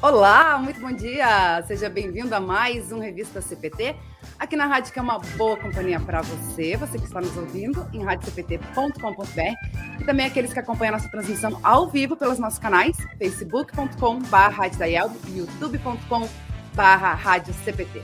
Olá, muito bom dia! Seja bem-vindo a mais um Revista CPT, aqui na rádio que é uma boa companhia para você, você que está nos ouvindo em radiocpt.com.br e também aqueles que acompanham a nossa transmissão ao vivo pelos nossos canais, facebook.com.br e youtube.com.br.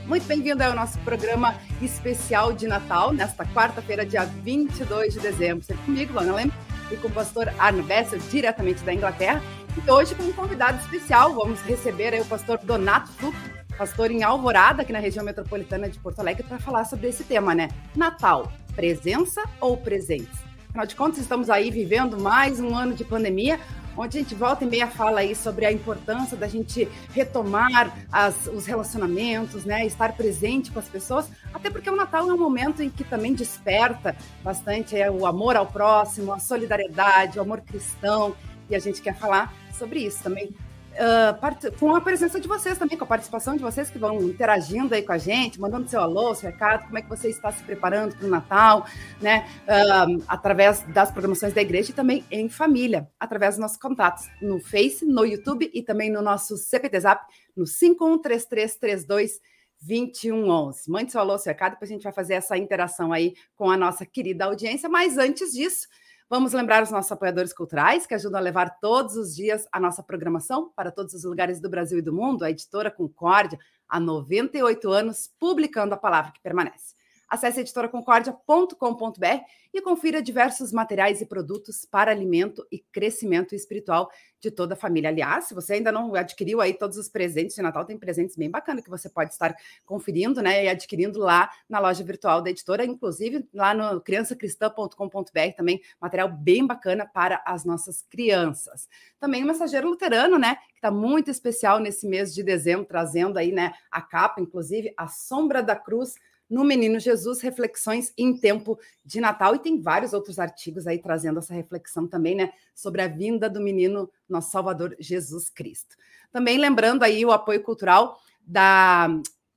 Muito bem-vindo ao nosso programa especial de Natal, nesta quarta-feira, dia 22 de dezembro. Sempre comigo, Lana Lem, e com o pastor Arno Bessel, diretamente da Inglaterra. E hoje, com um convidado especial, vamos receber o pastor Donato pastor em Alvorada, aqui na região metropolitana de Porto Alegre, para falar sobre esse tema, né? Natal, presença ou presentes? Afinal de contas, estamos aí vivendo mais um ano de pandemia, onde a gente volta e meia fala aí sobre a importância da gente retomar as, os relacionamentos, né? Estar presente com as pessoas, até porque o Natal é um momento em que também desperta bastante é, o amor ao próximo, a solidariedade, o amor cristão, e a gente quer falar sobre isso também. Uh, com a presença de vocês também, com a participação de vocês que vão interagindo aí com a gente, mandando seu alô, seu recado, como é que você está se preparando para o Natal, né? Uh, através das programações da igreja e também em família, através dos nossos contatos no Face, no YouTube e também no nosso CPT Zap, no 513332 2111. Mande seu alô, seu recado, depois a gente vai fazer essa interação aí com a nossa querida audiência. Mas antes disso, Vamos lembrar os nossos apoiadores culturais que ajudam a levar todos os dias a nossa programação para todos os lugares do Brasil e do mundo. A editora Concórdia, há 98 anos, publicando a palavra que permanece. Acesse editoraconcordia.com.br e confira diversos materiais e produtos para alimento e crescimento espiritual de toda a família. Aliás, se você ainda não adquiriu aí todos os presentes de Natal, tem presentes bem bacanas que você pode estar conferindo, né, e adquirindo lá na loja virtual da editora, inclusive lá no criançacristã.com.br também material bem bacana para as nossas crianças. Também o Mensageiro Luterano, né, que está muito especial nesse mês de dezembro, trazendo aí, né, a capa, inclusive, a sombra da cruz no Menino Jesus, reflexões em tempo de Natal. E tem vários outros artigos aí trazendo essa reflexão também, né, sobre a vinda do menino, nosso Salvador Jesus Cristo. Também lembrando aí o apoio cultural da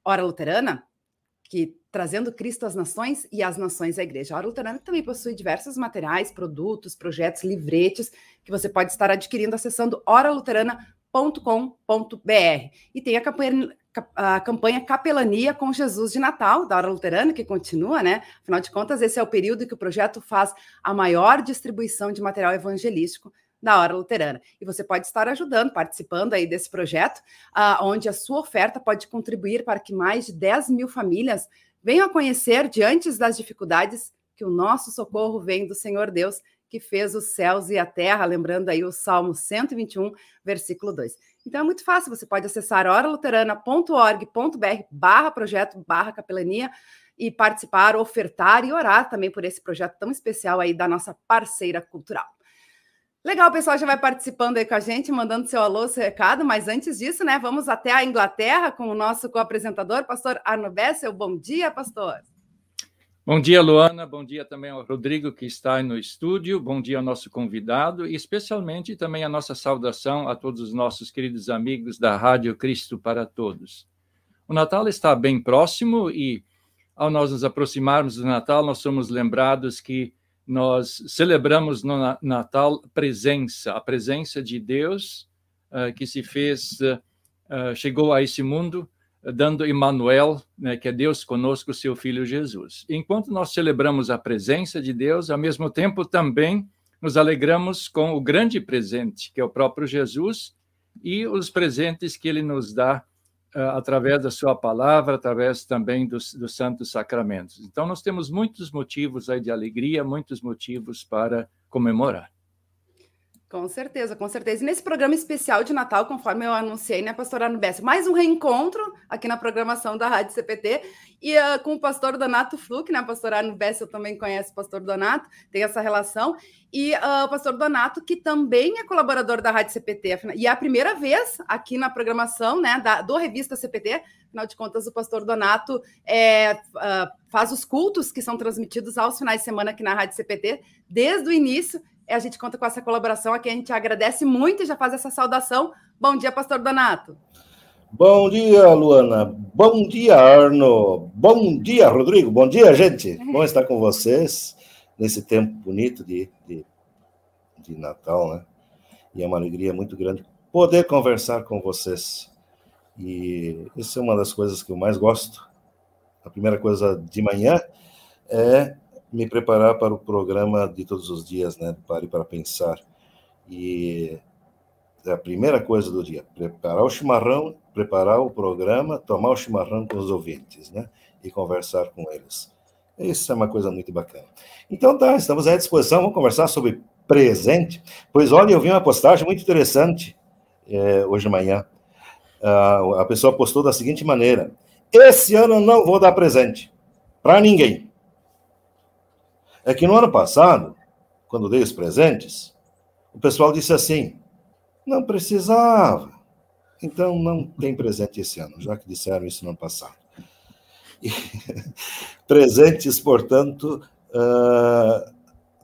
Hora Luterana, que trazendo Cristo às nações e as nações à igreja. A Hora Luterana também possui diversos materiais, produtos, projetos, livretes que você pode estar adquirindo acessando oraluterana.com.br. E tem a campanha a campanha Capelania com Jesus de Natal, da Hora Luterana, que continua, né? Afinal de contas, esse é o período que o projeto faz a maior distribuição de material evangelístico da Hora Luterana. E você pode estar ajudando, participando aí desse projeto, uh, onde a sua oferta pode contribuir para que mais de 10 mil famílias venham a conhecer, diante das dificuldades, que o nosso socorro vem do Senhor Deus, que fez os céus e a terra, lembrando aí o Salmo 121, versículo 2. Então é muito fácil, você pode acessar oraluterana.org.br barra projeto, barra capelania e participar, ofertar e orar também por esse projeto tão especial aí da nossa parceira cultural. Legal, pessoal já vai participando aí com a gente, mandando seu alô, seu recado, mas antes disso, né, vamos até a Inglaterra com o nosso co-apresentador, pastor Arno Bessel. Bom dia, pastor. Bom dia, Luana. Bom dia também ao Rodrigo, que está no estúdio. Bom dia ao nosso convidado e, especialmente, também a nossa saudação a todos os nossos queridos amigos da Rádio Cristo para Todos. O Natal está bem próximo e, ao nós nos aproximarmos do Natal, nós somos lembrados que nós celebramos no Natal presença, a presença de Deus uh, que se fez, uh, chegou a esse mundo dando Emmanuel, né, que é Deus conosco, seu Filho Jesus. Enquanto nós celebramos a presença de Deus, ao mesmo tempo também nos alegramos com o grande presente, que é o próprio Jesus, e os presentes que ele nos dá uh, através da sua palavra, através também dos, dos santos sacramentos. Então, nós temos muitos motivos aí de alegria, muitos motivos para comemorar. Com certeza, com certeza. E nesse programa especial de Natal, conforme eu anunciei, né, pastor Arno Bess, mais um reencontro aqui na programação da Rádio CPT e uh, com o pastor Donato Fluke, né, pastor Arno Bess, eu também conheço o pastor Donato, tem essa relação, e uh, o pastor Donato, que também é colaborador da Rádio CPT, e é a primeira vez aqui na programação, né, da, do Revista CPT, afinal de contas, o pastor Donato é, uh, faz os cultos que são transmitidos aos finais de semana aqui na Rádio CPT, desde o início, a gente conta com essa colaboração aqui, a gente agradece muito e já faz essa saudação. Bom dia, pastor Donato. Bom dia, Luana. Bom dia, Arno. Bom dia, Rodrigo. Bom dia, gente. Bom estar com vocês nesse tempo bonito de, de, de Natal, né? E é uma alegria muito grande poder conversar com vocês. E isso é uma das coisas que eu mais gosto. A primeira coisa de manhã é me preparar para o programa de todos os dias, né? Pare para pensar. E é a primeira coisa do dia, preparar o chimarrão, preparar o programa, tomar o chimarrão com os ouvintes, né? E conversar com eles. Isso é uma coisa muito bacana. Então tá, estamos à disposição, vamos conversar sobre presente. Pois olha, eu vi uma postagem muito interessante é, hoje de manhã. a pessoa postou da seguinte maneira: Esse ano não vou dar presente para ninguém. É que no ano passado, quando dei os presentes, o pessoal disse assim: não precisava. Então não tem presente esse ano, já que disseram isso no ano passado. E, presentes, portanto, uh,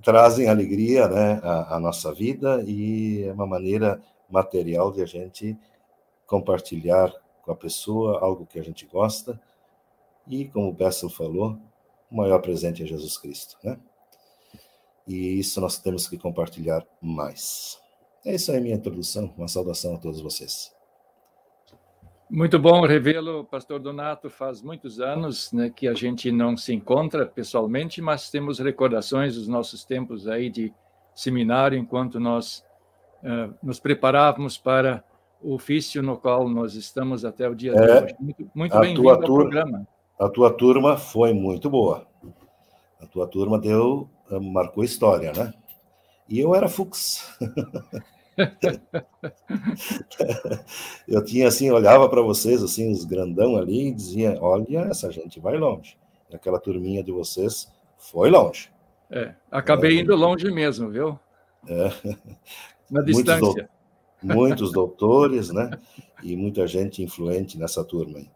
trazem alegria né, à, à, nossa vida e é uma maneira material de a gente compartilhar com a pessoa algo que a gente gosta. E, como o Bessel falou, o maior presente é Jesus Cristo. Né? E isso nós temos que compartilhar mais. É isso aí, minha introdução. Uma saudação a todos vocês. Muito bom revê-lo, Pastor Donato. Faz muitos anos né, que a gente não se encontra pessoalmente, mas temos recordações dos nossos tempos aí de seminário, enquanto nós uh, nos preparávamos para o ofício no qual nós estamos até o dia é, de hoje. Muito, muito bem-vindo ao programa. A tua turma foi muito boa. A tua turma deu, marcou história, né? E eu era Fux. eu tinha assim, olhava para vocês, assim, os grandão ali, e dizia: Olha, essa gente vai longe. E aquela turminha de vocês foi longe. É, acabei é, indo longe mesmo, viu? É. Na distância. Muitos, do, muitos doutores, né? E muita gente influente nessa turma aí.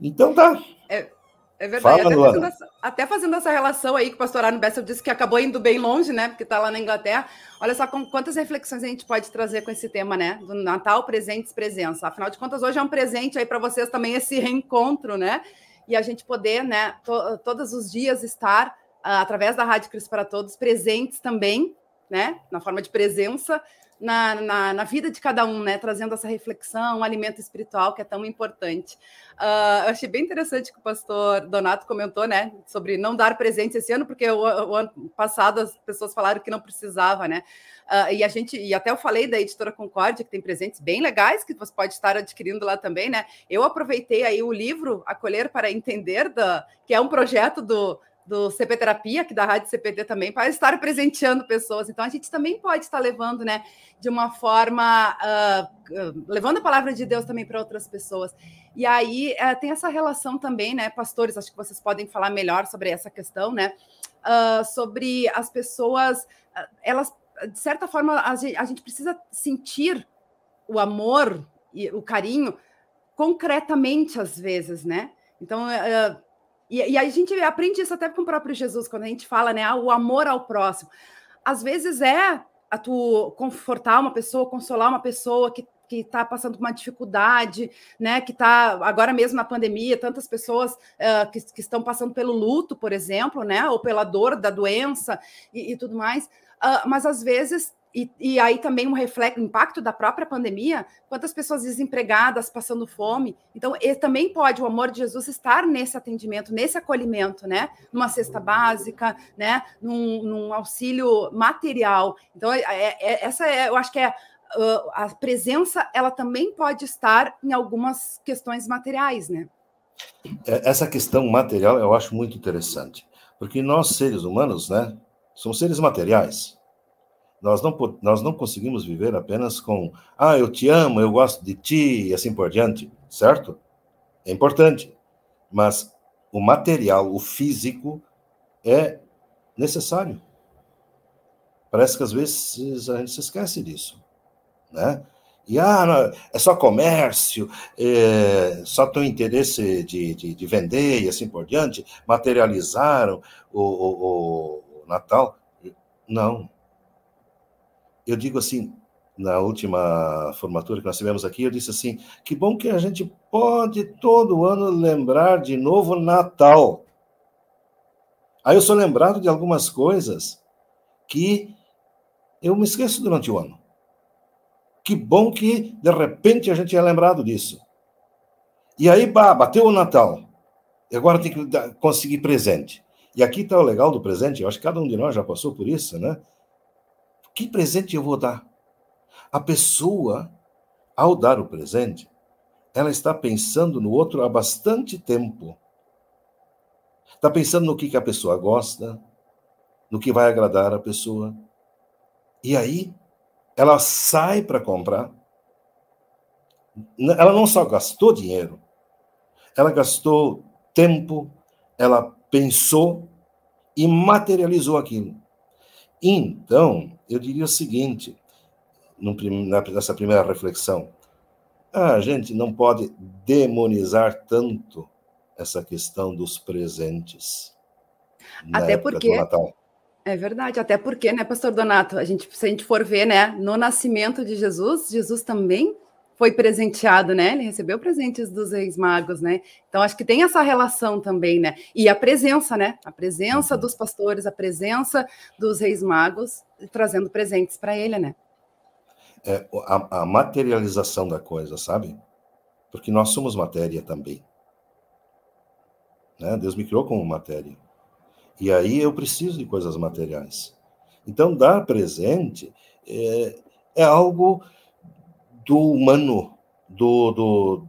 Então tá. É, é verdade. Fala, até, fazendo essa, até, fazendo essa, relação aí que o pastor Arno Bessel disse que acabou indo bem longe, né? Porque está lá na Inglaterra. Olha só com, quantas reflexões a gente pode trazer com esse tema, né? Do Natal, presentes, presença. Afinal de contas, hoje é um presente aí para vocês também esse reencontro, né? E a gente poder, né, to, todos os dias estar, uh, através da Rádio Cristo para Todos, presentes também, né? Na forma de presença, na, na, na, vida de cada um, né? Trazendo essa reflexão, um alimento espiritual que é tão importante. Uh, eu achei bem interessante que o pastor Donato comentou, né? Sobre não dar presente esse ano, porque o, o ano passado as pessoas falaram que não precisava, né? Uh, e a gente, e até eu falei da editora Concórdia, que tem presentes bem legais que você pode estar adquirindo lá também, né? Eu aproveitei aí o livro Acolher para Entender, da, que é um projeto do do CP Terapia, aqui da Rádio CPT também, para estar presenteando pessoas. Então, a gente também pode estar levando, né, de uma forma, uh, levando a palavra de Deus também para outras pessoas. E aí uh, tem essa relação também, né, pastores, acho que vocês podem falar melhor sobre essa questão, né, uh, sobre as pessoas, elas, de certa forma, a gente, a gente precisa sentir o amor e o carinho concretamente às vezes, né? Então, uh, e, e a gente aprende isso até com o próprio Jesus, quando a gente fala, né, ah, o amor ao próximo. Às vezes é a tu confortar uma pessoa, consolar uma pessoa que que está passando por uma dificuldade, né? Que está agora mesmo na pandemia, tantas pessoas uh, que, que, estão passando pelo luto, por exemplo, né? Ou pela dor da doença e, e tudo mais. Uh, mas às vezes e, e, aí também um reflexo, impacto da própria pandemia, quantas pessoas desempregadas, passando fome. Então, também pode o amor de Jesus estar nesse atendimento, nesse acolhimento, né? Numa cesta básica, né? Num, num auxílio material. Então, é, é, é essa é, eu acho que é uh, a presença, ela também pode estar em algumas questões materiais, né? É, essa questão material eu acho muito interessante, porque nós seres humanos, né, somos seres materiais. Nós não, nós não conseguimos viver apenas com, ah, eu te amo, eu gosto de ti, e assim por diante, certo? É importante. Mas o material, o físico, é necessário. Parece que às vezes a gente se esquece disso, né? E ah, é só comércio, é, só tem interesse de, de, de, vender e assim por diante, materializaram o, o, o Natal. Não, eu digo assim, na última formatura que nós tivemos aqui, eu disse assim: que bom que a gente pode todo ano lembrar de novo Natal. Aí eu sou lembrado de algumas coisas que eu me esqueço durante o ano. Que bom que, de repente, a gente é lembrado disso. E aí, bah, bateu o Natal. E agora tem que conseguir presente. E aqui está o legal do presente. Eu acho que cada um de nós já passou por isso, né? Que presente eu vou dar? A pessoa, ao dar o presente, ela está pensando no outro há bastante tempo. Está pensando no que, que a pessoa gosta, no que vai agradar a pessoa. E aí, ela sai para comprar. Ela não só gastou dinheiro, ela gastou tempo, ela pensou e materializou aquilo. Então, eu diria o seguinte, nessa primeira reflexão: a gente não pode demonizar tanto essa questão dos presentes. Até porque. É verdade, até porque, né, pastor Donato, a gente, se a gente for ver, né, no nascimento de Jesus, Jesus também foi presenteado, né? Ele recebeu presentes dos reis magos, né? Então acho que tem essa relação também, né? E a presença, né? A presença uhum. dos pastores, a presença dos reis magos trazendo presentes para ele, né? É, a, a, materialização da coisa, sabe? Porque nós somos matéria também. Né? Deus me criou como matéria. E aí eu preciso de coisas materiais. Então, dar presente é, é algo do humano, do, do,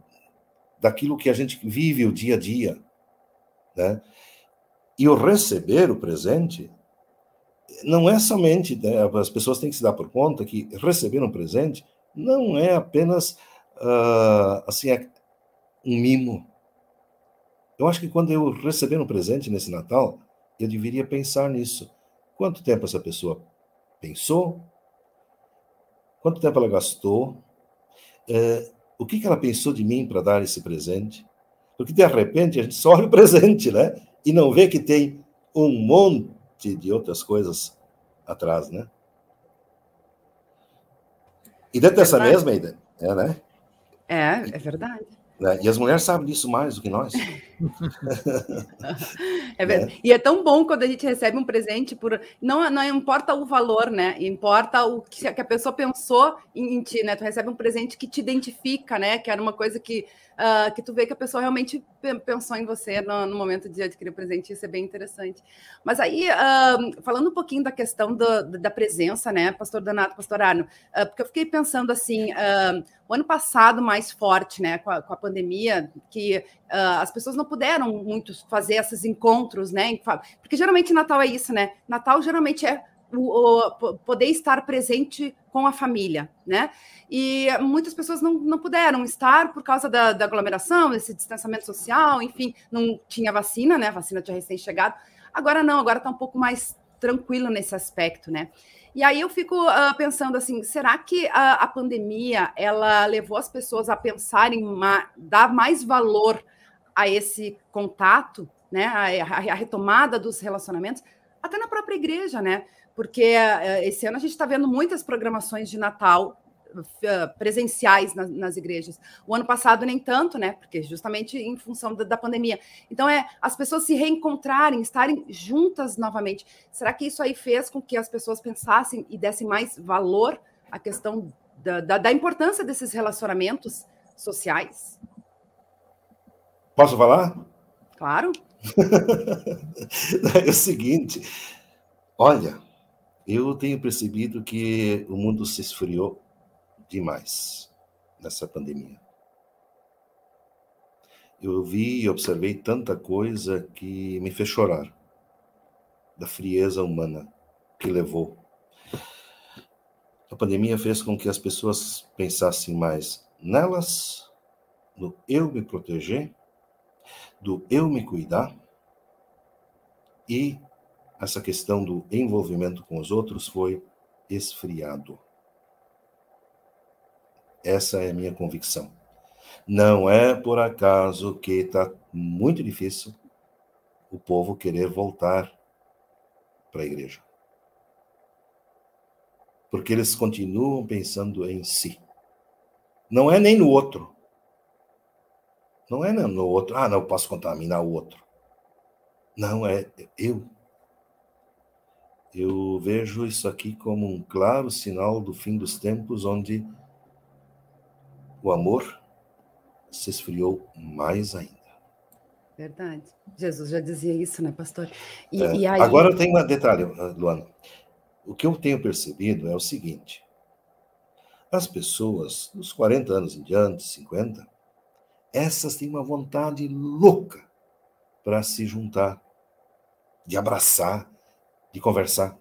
daquilo que a gente vive o dia a dia. Né? E o receber o presente não é somente, né, as pessoas têm que se dar por conta que receber um presente não é apenas uh, assim um mimo. Eu acho que quando eu receber um presente nesse Natal, eu deveria pensar nisso. Quanto tempo essa pessoa pensou? Quanto tempo ela gastou? É, o que, que ela pensou de mim para dar esse presente? Porque de repente a gente só olha o presente, né? E não vê que tem um monte de outras coisas atrás, né? E dentro dessa mesma ideia, é, né? É, é verdade. Né? E as mulheres sabem disso mais do que nós. é verdade. Né? E é tão bom quando a gente recebe um presente por. Não, não importa o valor, né? Importa o que a pessoa pensou em, em ti, né? Tu recebe um presente que te identifica, né? Que era uma coisa que uh, que tu vê que a pessoa realmente pensou em você no, no, momento de adquirir o presente, isso é bem interessante. Mas aí, uh, falando um pouquinho da questão do, da presença, né, pastor Donato, pastor Arno, uh, porque eu fiquei pensando assim, o ano passado mais forte, né, com a, com a pandemia, que as pessoas não puderam muito fazer esses encontros, né, porque geralmente Natal é isso, né, Natal geralmente é o, o, poder estar presente com a família, né? E muitas pessoas não, não puderam estar por causa da, da aglomeração, esse distanciamento social, enfim, não tinha vacina, né? A vacina tinha recém-chegado. Agora não, agora está um pouco mais tranquilo nesse aspecto, né? E aí eu fico uh, pensando assim, será que a, a, pandemia ela levou as pessoas a pensarem, ma, dar mais valor a esse contato, né? A, a, retomada dos relacionamentos, até na própria igreja, né? porque eh, esse ano a gente está vendo muitas programações de Natal eh, presenciais nas, nas, igrejas. O ano passado nem tanto, né? Porque justamente em função da, da, pandemia. Então é as pessoas se reencontrarem, estarem juntas novamente. Será que isso aí fez com que as pessoas pensassem e dessem mais valor à questão da, da, da importância desses relacionamentos sociais? Posso falar? Claro. é o seguinte, olha, eu tenho percebido que o mundo se esfriou demais nessa pandemia. Eu vi e observei tanta coisa que me fez chorar da frieza humana que levou. A pandemia fez com que as pessoas pensassem mais nelas, no eu me proteger, do eu me cuidar e essa questão do envolvimento com os outros foi esfriado. Essa é a minha convicção. Não é por acaso que está muito difícil o povo querer voltar para a igreja. Porque eles continuam pensando em si. Não é nem no outro. Não é no outro. Ah, não, eu posso contaminar o outro. Não, é eu eu vejo isso aqui como um claro sinal do fim dos tempos, onde o amor se esfriou mais ainda. Verdade. Jesus já dizia isso, né, pastor? E, é, e aí... Agora tem um detalhe, Luana. O que eu tenho percebido é o seguinte: as pessoas, dos 40 anos em diante, 50, essas têm uma vontade louca para se juntar, de abraçar, de conversar.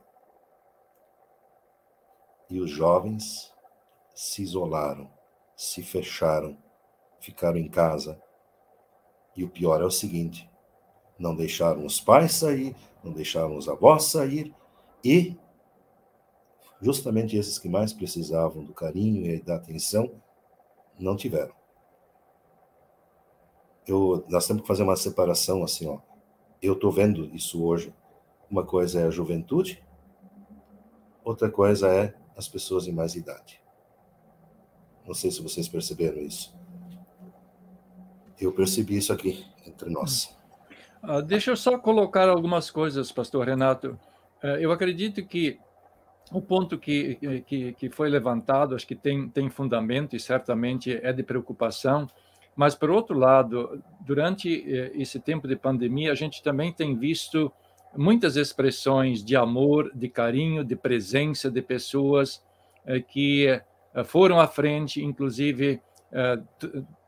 E os jovens se isolaram, se fecharam, ficaram em casa. E o pior é o seguinte: não deixaram os pais sair, não deixaram os avós sair, e justamente esses que mais precisavam do carinho e da atenção não tiveram. Eu, nós temos que fazer uma separação assim, ó. Eu estou vendo isso hoje. Uma coisa é a juventude, outra coisa é as pessoas em mais idade. Não sei se vocês perceberam isso. Eu percebi isso aqui entre nós. Uh, deixa eu só colocar algumas coisas, Pastor Renato. Uh, eu acredito que o ponto que, que, que foi levantado, acho que tem, tem fundamento e certamente é de preocupação, mas, por outro lado, durante eh, esse tempo de pandemia, a gente também tem visto muitas expressões de amor, de carinho, de presença de pessoas eh, que eh, foram à frente, inclusive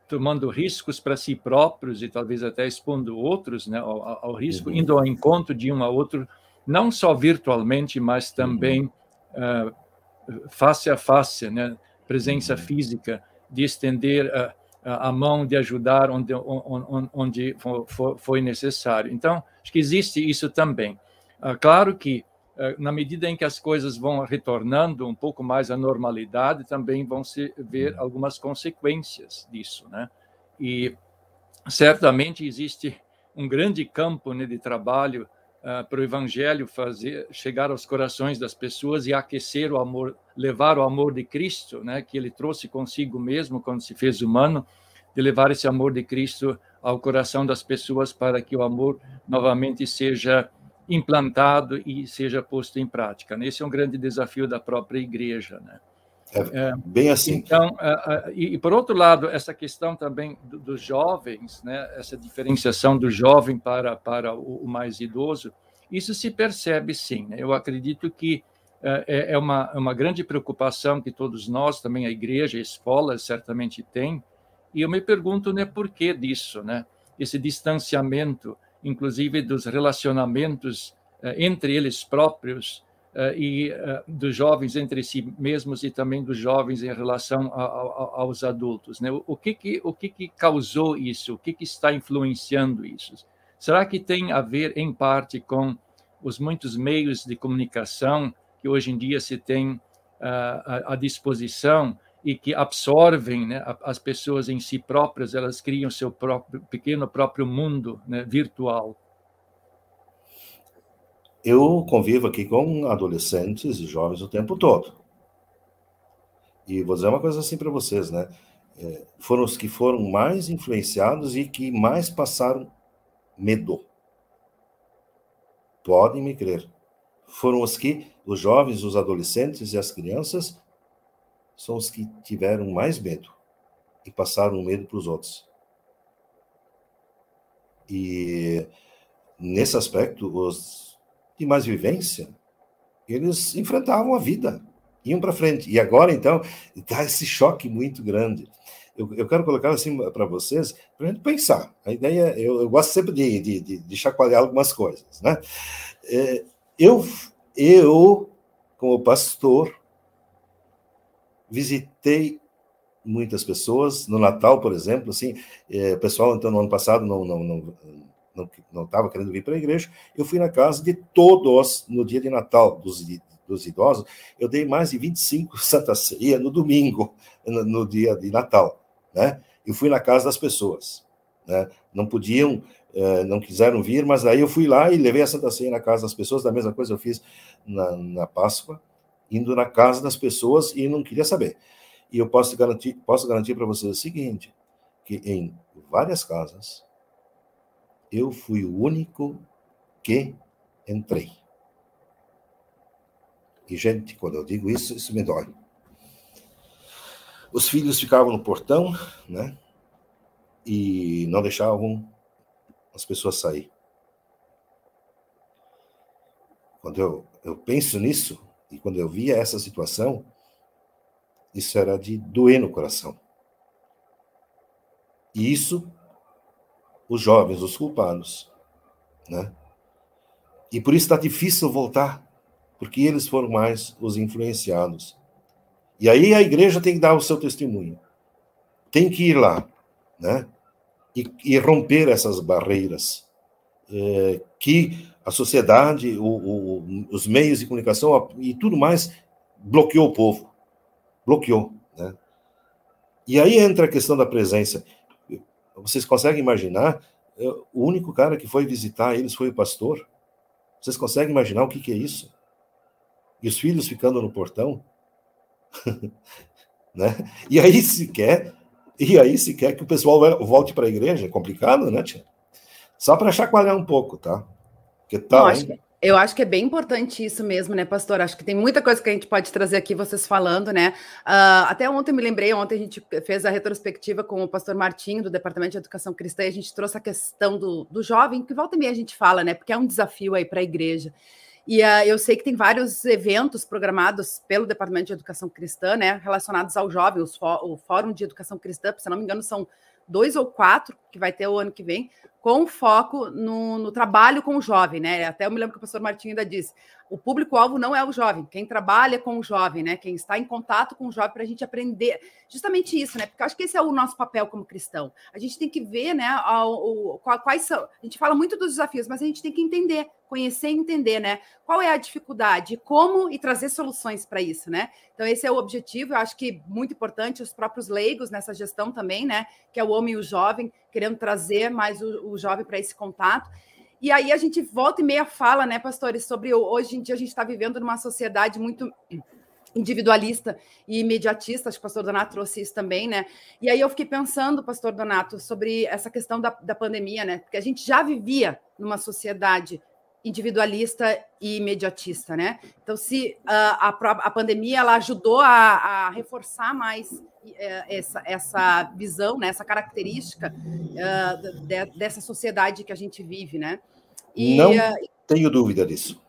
tomando riscos para si próprios e talvez até expondo outros né, ao, ao risco, uhum. indo ao encontro de um a outro, não só virtualmente, mas também uhum. uh, face a face, né, presença uhum. física, de estender uh, a mão, de ajudar onde, onde, onde foi necessário. Então, acho que existe isso também. Uh, claro que na medida em que as coisas vão retornando um pouco mais à normalidade, também vão se ver uhum. algumas consequências disso, né? E certamente existe um grande campo né, de trabalho uh, para o evangelho fazer chegar aos corações das pessoas e aquecer o amor, levar o amor de Cristo, né, que ele trouxe consigo mesmo quando se fez humano, de levar esse amor de Cristo ao coração das pessoas para que o amor novamente seja implantado e seja posto em prática. Esse é um grande desafio da própria igreja, né? É, é bem assim. Então, e, e, por outro lado, essa questão também dos jovens, né? Essa diferenciação do jovem para para o, mais idoso, isso se percebe sim. Né? Eu acredito que é, é, é uma uma grande preocupação que todos nós, também a igreja, a escola, certamente tem. E eu me pergunto, né, por que disso, né? Esse distanciamento inclusive dos relacionamentos entre eles próprios e eh, dos jovens entre si mesmos e também dos jovens em relação aos adultos. Né? O que que o que que causou isso? O que que está influenciando isso? Será que tem a ver em parte com os muitos meios de comunicação que hoje em dia se tem à disposição e que absorvem né, as pessoas em si próprias, elas criam seu próprio pequeno próprio mundo né, virtual. Eu convivo aqui com adolescentes e jovens o tempo todo. E vou dizer uma coisa assim para vocês, né? É, foram os que foram mais influenciados e que mais passaram medo. Podem me crer. Foram os que, os jovens, os adolescentes e as crianças, são os que tiveram mais medo e passaram medo para os outros. E nesse aspecto, os de mais vivência, eles enfrentavam a vida, iam para frente. E agora, então, está esse choque muito grande. Eu, eu quero colocar assim para vocês, para a gente pensar. A ideia, eu, eu gosto sempre de, de, de, de, chacoalhar algumas coisas. Né? É, eu, eu, como pastor, visitei muitas pessoas no Natal, por exemplo, assim, é, pessoal então no ano passado não não não não estava querendo vir para a igreja, eu fui na casa de todos no dia de Natal dos dos idosos, eu dei mais de 25 Santa Ceia no domingo, no, no dia de Natal, né? Eu fui na casa das pessoas, né? Não podiam, é, não quiseram vir, mas aí eu fui lá e levei a Santa Ceia na casa das pessoas, da mesma coisa eu fiz na, na Páscoa, indo na casa das pessoas e não queria saber. E eu posso garantir, posso garantir para vocês o seguinte, que em várias casas eu fui o único que entrei. E gente, quando eu digo isso, isso me dói. os filhos ficavam no portão, né? E não deixavam as pessoas sair. Quando eu, eu penso nisso, e quando eu via essa situação, isso era de doer no coração. E isso, os jovens, os culpados, né? E por isso está difícil voltar, porque eles foram mais os influenciados. E aí a igreja tem que dar o seu testemunho. Tem que ir lá, né? E, e romper essas barreiras é, que a sociedade, o, o, os meios de comunicação e tudo mais bloqueou o povo. Bloqueou, né? E aí entra a questão da presença. Vocês conseguem imaginar? O único cara que foi visitar eles foi o pastor. Vocês conseguem imaginar o que, que é isso? E os filhos ficando no portão? né? E aí se quer, e aí se quer que o pessoal volte para a igreja, é complicado, né, tia? Só para chacoalhar um pouco, tá? Que tal, acho, que, eu acho que é bem importante isso mesmo, né, pastor? Acho que tem muita coisa que a gente pode trazer aqui, vocês falando, né? Uh, até ontem me lembrei, ontem a gente fez a retrospectiva com o pastor Martinho, do Departamento de Educação Cristã, e a gente trouxe a questão do, do jovem, que volta e meia a gente fala, né? Porque é um desafio aí para a igreja. E uh, eu sei que tem vários eventos programados pelo Departamento de Educação Cristã, né, relacionados ao jovem, o Fórum de Educação Cristã, se não me engano, são dois ou quatro que vai ter o ano que vem, com foco no, no, trabalho com o jovem, né? Até eu me lembro que o professor Martinho ainda disse: o público-alvo não é o jovem, quem trabalha com o jovem, né? Quem está em contato com o jovem para a gente aprender. Justamente isso, né? Porque acho que esse é o nosso papel como cristão. A gente tem que ver, né? Quais são. A gente fala muito dos desafios, mas a gente tem que entender, conhecer e entender, né? Qual é a dificuldade, como e trazer soluções para isso, né? Então, esse é o objetivo, eu acho que muito importante, os próprios leigos nessa gestão também, né? Que é o homem e o jovem, querendo trazer mais o, o jovem para esse contato. E aí a gente volta e meia fala, né, pastores, sobre hoje em dia a gente está vivendo numa sociedade muito individualista e imediatista, acho que o pastor Donato trouxe isso também, né? E aí eu fiquei pensando, pastor Donato, sobre essa questão da, da pandemia, né? Porque a gente já vivia numa sociedade individualista e imediatista, né? Então, se uh, a, a pandemia ela ajudou a, a reforçar mais uh, essa, essa visão, né, essa característica uh, de, dessa sociedade que a gente vive, né? E, Não tenho dúvida disso.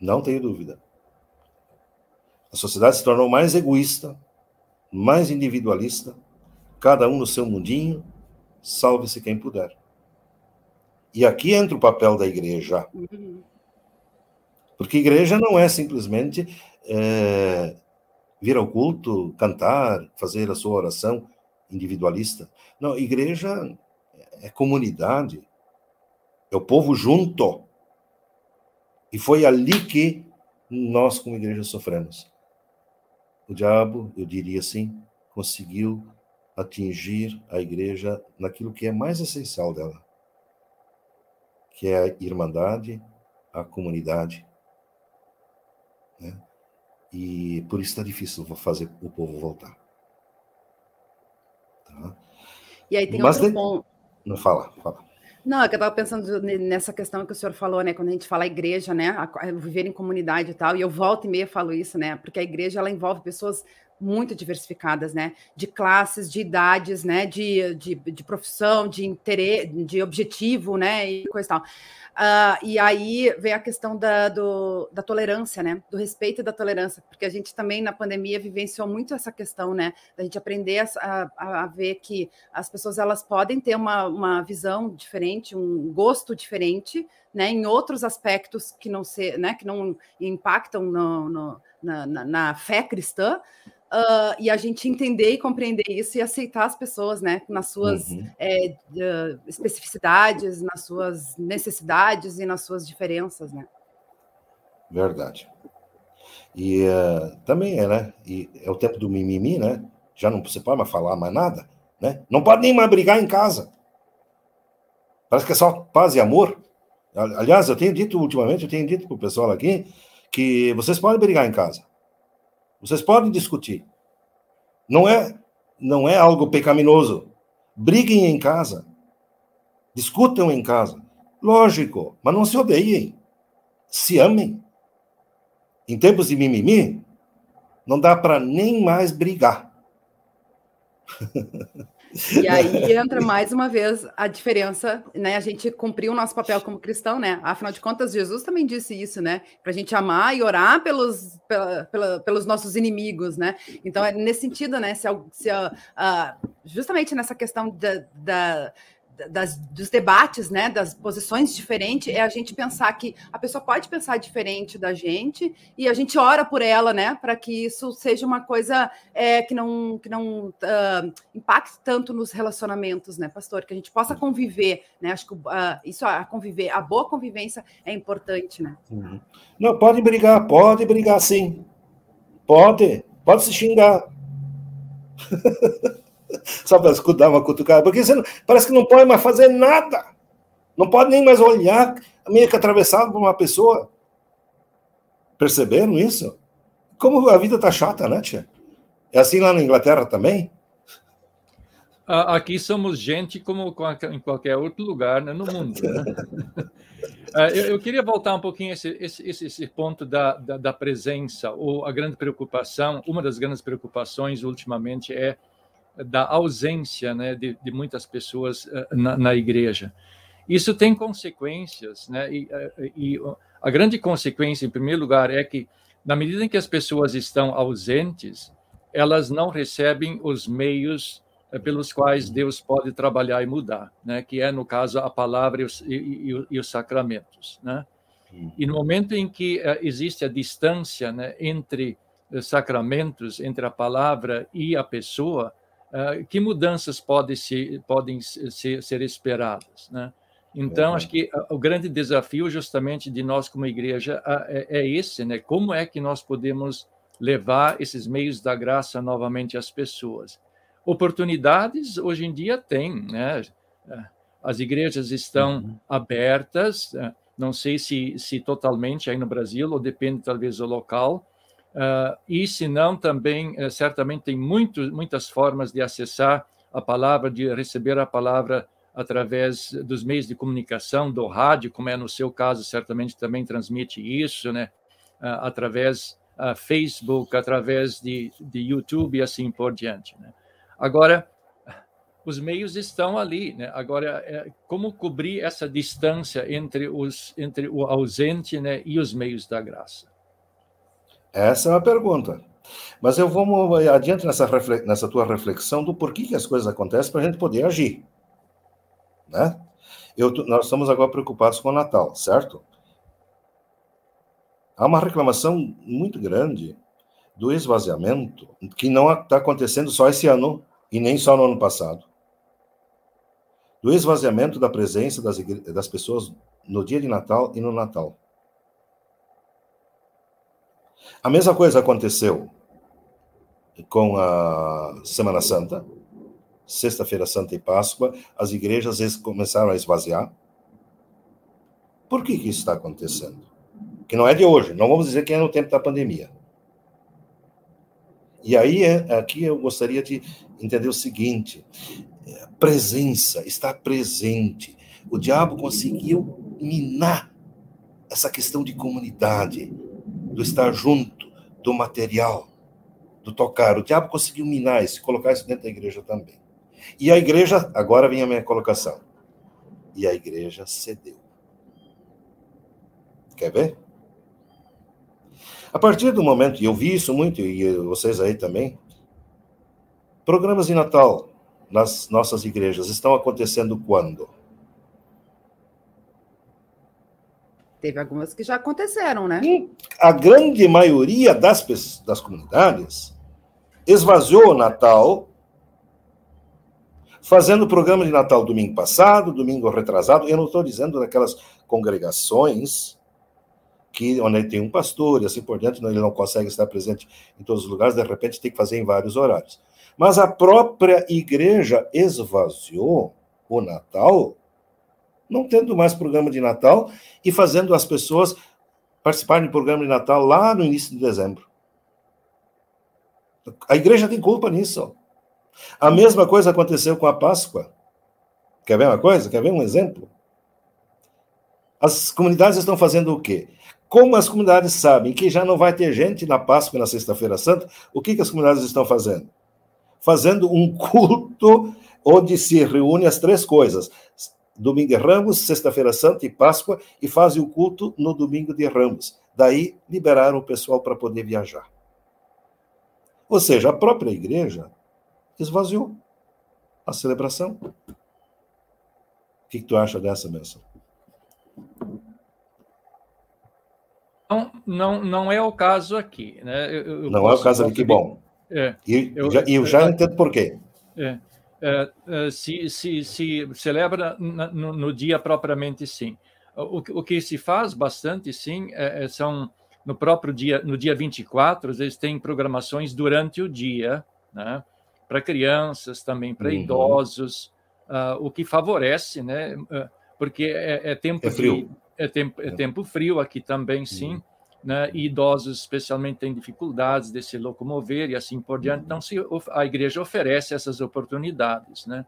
Não tenho dúvida. A sociedade se tornou mais egoísta, mais individualista, cada um no seu mundinho, salve-se quem puder. E aqui entra o papel da igreja. Porque igreja não é simplesmente é, vir ao culto, cantar, fazer a sua oração individualista. Não, igreja é comunidade, é o povo junto. E foi ali que nós, como igreja, sofremos. O diabo, eu diria assim, conseguiu atingir a igreja naquilo que é mais essencial dela que é a irmandade, a comunidade. Né? E por isso está difícil fazer o povo voltar. Tá? E aí tem Mas outro ponto. Não fala, fala. Não, é que eu estava pensando nessa questão que o senhor falou, né? Quando a gente fala igreja, né? A, viver em comunidade e tal, e eu volto e meia falo isso, né? Porque a igreja ela envolve pessoas muito diversificadas, né? De classes, de idades, né? De, de, de profissão, de interesse, de objetivo, né? E coisa e tal. Uh, e aí vem a questão da, do, da tolerância, né? Do respeito e da tolerância, porque a gente também na pandemia vivenciou muito essa questão, né? Da gente aprender a, a, a ver que as pessoas elas podem ter uma, uma visão diferente, um gosto diferente, né? Em outros aspectos que não se, né? Que não impactam no, no na, na, na fé cristã, Uh, e a gente entender e compreender isso e aceitar as pessoas, né, nas suas uhum. é, uh, especificidades, nas suas necessidades e nas suas diferenças, né? Verdade. E uh, também é, né? E é o tempo do mimimi, né? Já não se pode mais falar mais nada, né? Não pode nem mais brigar em casa. Parece que é só paz e amor. Aliás, eu tenho dito ultimamente, eu tenho dito para o pessoal aqui que vocês podem brigar em casa. Vocês podem discutir. Não é, não é algo pecaminoso. Briguem em casa. Discutam em casa. Lógico, mas não se odeiem. Se amem. Em tempos de mimimi, Não dá para nem mais brigar. E aí entra mais uma vez a diferença, né? A gente cumpriu o nosso papel como cristão, né? Afinal de contas, Jesus também disse isso, né? Para a gente amar e orar pelos, pela, pela, pelos nossos inimigos, né? Então, é nesse sentido, né? Se, se, uh, justamente nessa questão da, da das, dos debates, né, das posições diferentes, é a gente pensar que a pessoa pode pensar diferente da gente e a gente ora por ela, né, para que isso seja uma coisa é, que não, que não uh, impacte tanto nos relacionamentos, né, pastor, que a gente possa conviver, né, acho que uh, isso, a conviver, a boa convivência é importante, né. Uhum. Não, pode brigar, pode brigar sim, pode, pode se xingar. Só para escutar uma cutucada. Porque você não, parece que não pode mais fazer nada. Não pode nem mais olhar, meio que atravessado por uma pessoa. Perceberam isso? Como a vida tá chata, né, tia? É assim lá na Inglaterra também? Aqui somos gente como em qualquer outro lugar né, no mundo. Né? Ah, eu, queria voltar um pouquinho esse, esse, esse ponto da, da, da, presença, ou a grande preocupação, uma das grandes preocupações ultimamente é da ausência né, de, de muitas pessoas eh, na, na, igreja. Isso tem consequências, né, e, eh, e, a grande consequência, em primeiro lugar, é que, na medida em que as pessoas estão ausentes, elas não recebem os meios eh, pelos quais Deus pode trabalhar e mudar, né, que é, no caso, a palavra e os, e, e os sacramentos. Né? E no momento em que existe a distância né, entre sacramentos, entre a palavra e a pessoa, que mudanças podem, se, podem ser, ser esperadas? Né? Então, acho que o grande desafio, justamente, de nós como igreja é, é esse, né? Como é que nós podemos levar esses meios da graça novamente às pessoas? Oportunidades, hoje em dia, tem, né? As igrejas estão uhum. abertas, não sei se, se totalmente aí no Brasil, ou depende talvez do local, Uh, e se não, também uh, certamente tem muitas formas de acessar a palavra, de receber a palavra através dos meios de comunicação, do rádio, como é no seu caso, certamente também transmite isso, né? Uh, através uh, Facebook, através de, de YouTube e assim por diante. Né? Agora, os meios estão ali. Né? Agora, é, como cobrir essa distância entre, os, entre o ausente né, e os meios da graça? Essa é uma pergunta. Mas eu vou adiante nessa, nessa tua reflexão do porquê que as coisas acontecem para a gente poder agir. Né? Eu, nós estamos agora preocupados com o Natal, certo? Há uma reclamação muito grande do esvaziamento que não está acontecendo só esse ano e nem só no ano passado. Do esvaziamento da presença das, das pessoas no dia de Natal e no Natal. A mesma coisa aconteceu com a Semana Santa, Sexta-feira Santa e Páscoa, as igrejas começaram a esvaziar. Por que, que isso está acontecendo? Que não é de hoje, não vamos dizer que é no tempo da pandemia. E aí, é, aqui eu gostaria de entender o seguinte: presença, estar presente. O diabo conseguiu minar essa questão de comunidade, do estar junto, do material, do tocar. O diabo conseguiu minar isso, colocar isso dentro da igreja também. E a igreja, agora vem a minha colocação. E a igreja cedeu. Quer ver? A partir do momento, e eu vi isso muito, e vocês aí também, programas de Natal nas nossas igrejas estão acontecendo quando? Teve algumas que já aconteceram, né? a grande maioria das, das comunidades esvaziou o Natal, fazendo o programa de Natal domingo passado, domingo retrasado. Eu não estou dizendo daquelas congregações que onde tem um pastor e assim por diante, ele não consegue estar presente em todos os lugares, de repente tem que fazer em vários horários. Mas a própria igreja esvaziou o Natal não tendo mais programa de Natal e fazendo as pessoas participarem do programa de Natal lá no início de dezembro. A igreja tem culpa nisso. A mesma coisa aconteceu com a Páscoa. Quer ver uma coisa? Quer ver um exemplo? As comunidades estão fazendo o quê? Como as comunidades sabem que já não vai ter gente na Páscoa e na Sexta-feira Santa, o que, que as comunidades estão fazendo? Fazendo um culto onde se reúne as três coisas: domingo de Ramos, Sexta-feira Santa e Páscoa, e fazem o culto no domingo de Ramos. Daí liberaram o pessoal para poder viajar. Ou seja, a própria igreja esvaziou a celebração. O que, que tu acha dessa, Benção? Não, não, não é o caso aqui. Né? Eu, eu não é o caso aqui, que bom. É, e eu já, eu já entendo por quê. É, é, é, se, se, se celebra no, no, dia propriamente, sim. O, o que se faz bastante, sim, é, é são no próprio dia, no dia 24, eles têm programações durante o dia, né? para crianças, também para uhum. idosos, uh, o que favorece, né? Uh, porque é, é tempo é frio. De, é tempo, é tempo frio aqui também, sim. Uhum. Né? E idosos, especialmente, têm dificuldades de se locomover e assim por diante. Então, se, a igreja oferece essas oportunidades. Né?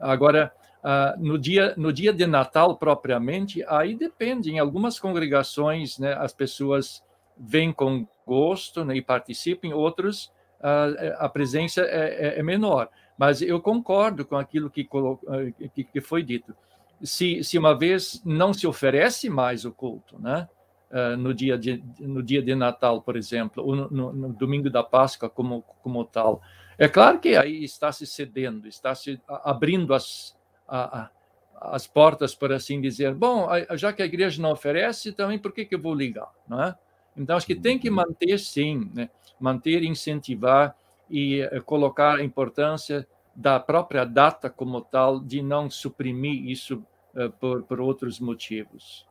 Agora, uh, no, dia, no dia de Natal, propriamente, aí depende. Em algumas congregações, né, as pessoas vêm com gosto né, e participam, em outros, uh, a presença é, é, é, menor. Mas eu concordo com aquilo que, que, que foi dito. Se, se uma vez não se oferece mais o culto, né? Uh, no, dia de, no dia de Natal, por exemplo, ou no, no, no, domingo da Páscoa como, como tal. É claro que aí está se cedendo, está se abrindo as, a, a, as portas, por assim dizer. Bom, já que a igreja não oferece, também por que, que eu vou ligar? Não é? Então, acho que tem que manter, sim, né? manter, incentivar e uh, colocar a importância da própria data como tal, de não suprimir isso uh, por, por outros motivos.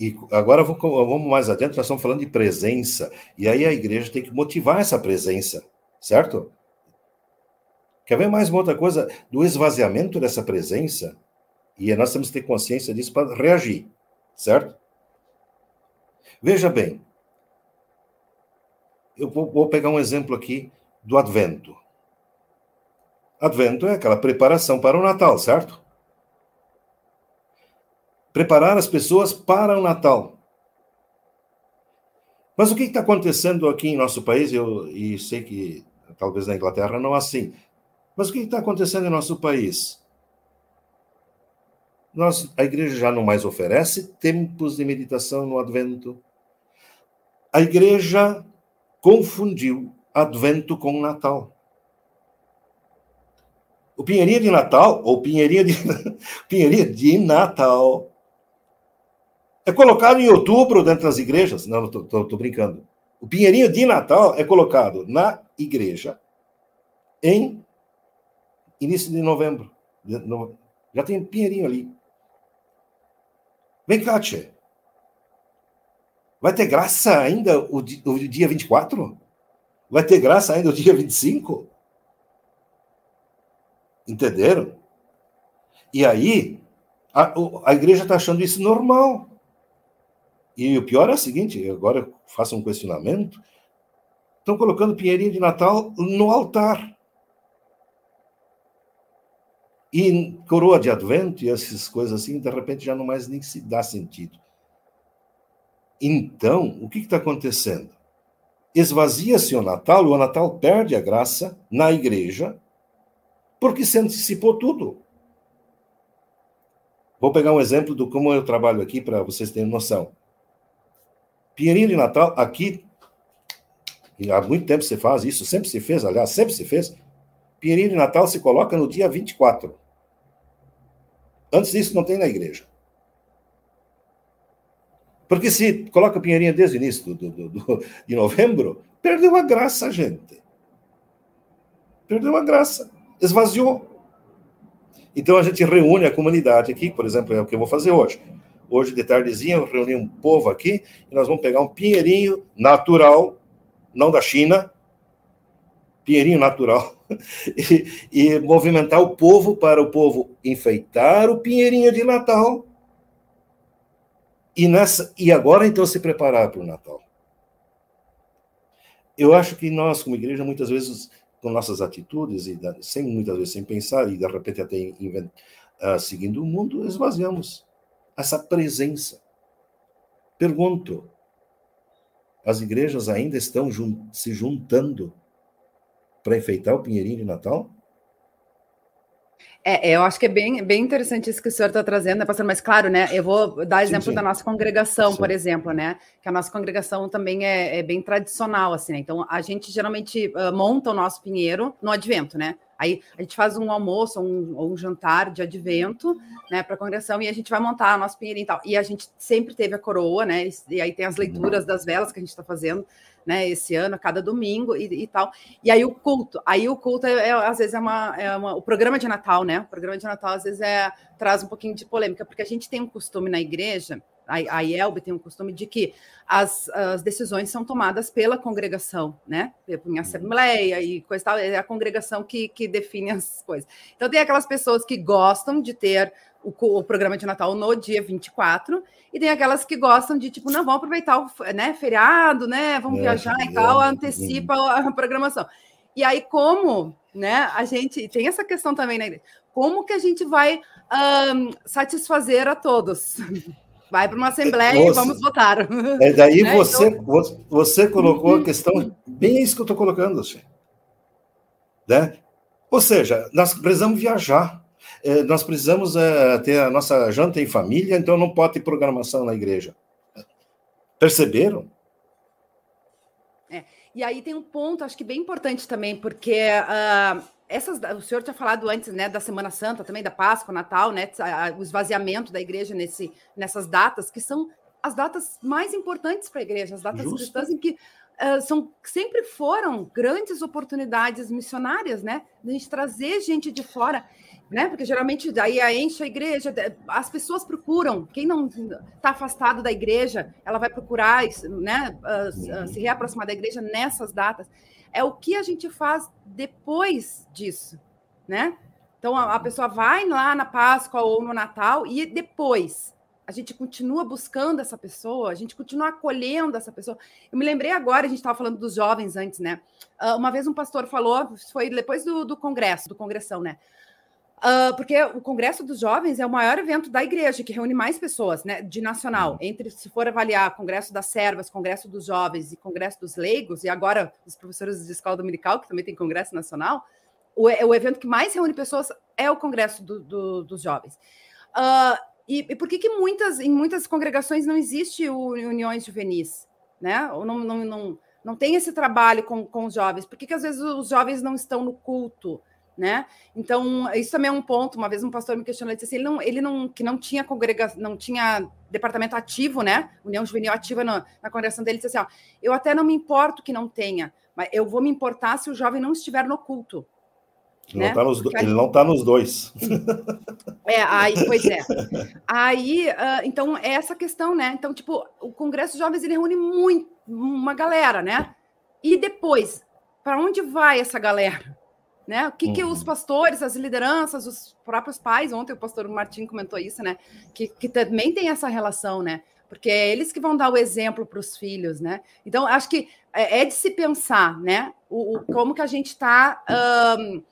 E agora vamos mais adiante, nós estamos falando de presença, e aí a igreja tem que motivar essa presença, certo? Quer ver mais uma outra coisa? Do esvaziamento dessa presença, e nós temos que ter consciência disso para reagir, certo? Veja bem, eu vou pegar um exemplo aqui do Advento. Advento é aquela preparação para o Natal, certo? Preparar as pessoas para o Natal. Mas o que está acontecendo aqui em nosso país? Eu e sei que talvez na Inglaterra não é assim. Mas o que está acontecendo em nosso país? Nós, a igreja já não mais oferece tempos de meditação no Advento. A igreja confundiu Advento com Natal. O Pinheirinho de Natal, ou Pinheirinho de, Pinheirinho de Natal, é colocado em outubro dentro das igrejas. Não, estou brincando. O pinheirinho de Natal é colocado na igreja em início de novembro. Já tem pinheirinho ali. Vem cá, tchê. Vai ter graça ainda o, o dia 24? Vai ter graça ainda o dia 25? Entenderam? E aí, a, a igreja está achando isso normal. E o pior é o seguinte, agora eu faço um questionamento, estão colocando pinheirinho de Natal no altar. E coroa de advento e essas coisas assim, de repente já não mais nem se dá sentido. Então, o que está acontecendo? Esvazia-se o Natal, o Natal perde a graça na igreja, porque se antecipou tudo. Vou pegar um exemplo do como eu trabalho aqui para vocês terem noção. Pinheirinho de Natal, aqui, há muito tempo se faz isso, sempre se fez, aliás, sempre se fez. Pinheirinho de Natal se coloca no dia 24. Antes disso, não tem na igreja. Porque se coloca Pinheirinho desde o início do, do, do, de novembro, perdeu a graça, gente. Perdeu a graça. Esvaziou. Então a gente reúne a comunidade aqui, por exemplo, é o que eu vou fazer hoje. Hoje de tardezinha eu reuni um povo aqui e nós vamos pegar um pinheirinho natural, não da China, pinheirinho natural, e, e movimentar o povo para o povo enfeitar o pinheirinho de Natal. E, nessa, e agora então se preparar para o Natal. Eu acho que nós, como igreja, muitas vezes, com nossas atitudes, e sem muitas vezes sem pensar, e de repente até invent, uh, seguindo o mundo, esvaziamos essa presença. Pergunto: as igrejas ainda estão jun se juntando para enfeitar o Pinheirinho de Natal? É, eu acho que é bem, bem interessante isso que o senhor está trazendo, né, pastor? Mas, claro, né? Eu vou dar exemplo sim, sim. da nossa congregação, sim. por exemplo, né? Que a nossa congregação também é, é bem tradicional, assim, né? Então, a gente geralmente uh, monta o nosso pinheiro no advento, né? Aí a gente faz um almoço ou um, um, jantar de advento, né, para a congregação, e a gente vai montar o nosso pinheirinho e tal. E a gente sempre teve a coroa, né? E aí tem as leituras das velas que a gente está fazendo né, esse ano, a cada domingo e, e, tal. E aí o culto, aí o culto é, é, às vezes é uma, é uma, o programa de Natal, né? O programa de Natal às vezes é traz um pouquinho de polêmica, porque a gente tem um costume na igreja, a, a IELB tem um costume de que as, as decisões são tomadas pela congregação, né? Em assembleia e coisa tal, é a congregação que, que define as coisas. Então tem aquelas pessoas que gostam de ter o, o, programa de Natal no dia 24, e tem aquelas que gostam de, tipo, não, vamos aproveitar o né, feriado, né? Vamos é, viajar é, e tal, antecipa a programação. E aí, como né, a gente tem essa questão também na igreja, como que a gente vai um, satisfazer a todos? Vai para uma assembleia Nossa. e vamos votar. É daí né? você, então... você colocou a uhum. questão bem isso que eu estou colocando, assim. Né? Ou seja, nós precisamos viajar. É, nós precisamos é, ter a nossa janta em família, então não pode ter programação na igreja. Perceberam? É. E aí tem um ponto, acho que bem importante também, porque uh, essas, o senhor tinha falado antes, né, da Semana Santa, também da Páscoa, Natal, né, o esvaziamento da igreja nesse, nessas datas, que são as datas mais importantes para a igreja, as datas Justo. cristãs em que uh, são, sempre foram grandes oportunidades missionárias, né, de a gente trazer gente de fora né? Porque geralmente daí enche a igreja, as pessoas procuram. Quem não está afastado da igreja, ela vai procurar, né? Uh, se reaproximar da igreja nessas datas. É o que a gente faz depois disso, né? Então a, a pessoa vai lá na Páscoa ou no Natal e depois a gente continua buscando essa pessoa, a gente continua acolhendo essa pessoa. Eu me lembrei agora, a gente estava falando dos jovens antes, né? Uh, uma vez um pastor falou, foi depois do, do congresso, do congressão, né? Uh, porque o Congresso dos Jovens é o maior evento da igreja, que reúne mais pessoas, né, de nacional. Uhum. Entre, se for avaliar Congresso das Servas, Congresso dos Jovens e Congresso dos Leigos, e agora os professores de escola dominical, que também tem Congresso Nacional, o, o evento que mais reúne pessoas é o Congresso do, do, dos Jovens. Uh, e, e, por que, que muitas, em muitas congregações não existe o uniões juvenis? Né? Ou não, não, não, não tem esse trabalho com, com os jovens? Por que, que às vezes os jovens não estão no culto? Né? Então, isso também é um ponto. Uma vez um pastor me questionou, ele disse assim, ele não, ele não, que não tinha congregação, não tinha departamento ativo, né? União Juvenil ativa na, na congregação dele, ele disse assim, ó, eu até não me importo que não tenha, mas eu vou me importar se o jovem não estiver no culto. Né? Não tá nos, ele não está nos dois. É, aí, pois é. Aí, uh, então, é essa questão, né? Então, tipo, o Congresso de Jovens ele reúne muito, uma galera, né? E depois, para onde vai essa galera? Né? O que, uhum. que os uhum. pastores, as lideranças, os próprios pais, ontem o pastor Martim comentou isso, né? Que, que também tem essa relação, né? Porque é eles que vão dar o exemplo para os filhos, né? Então, acho que é, é de se pensar, né? O, o como que a gente está um,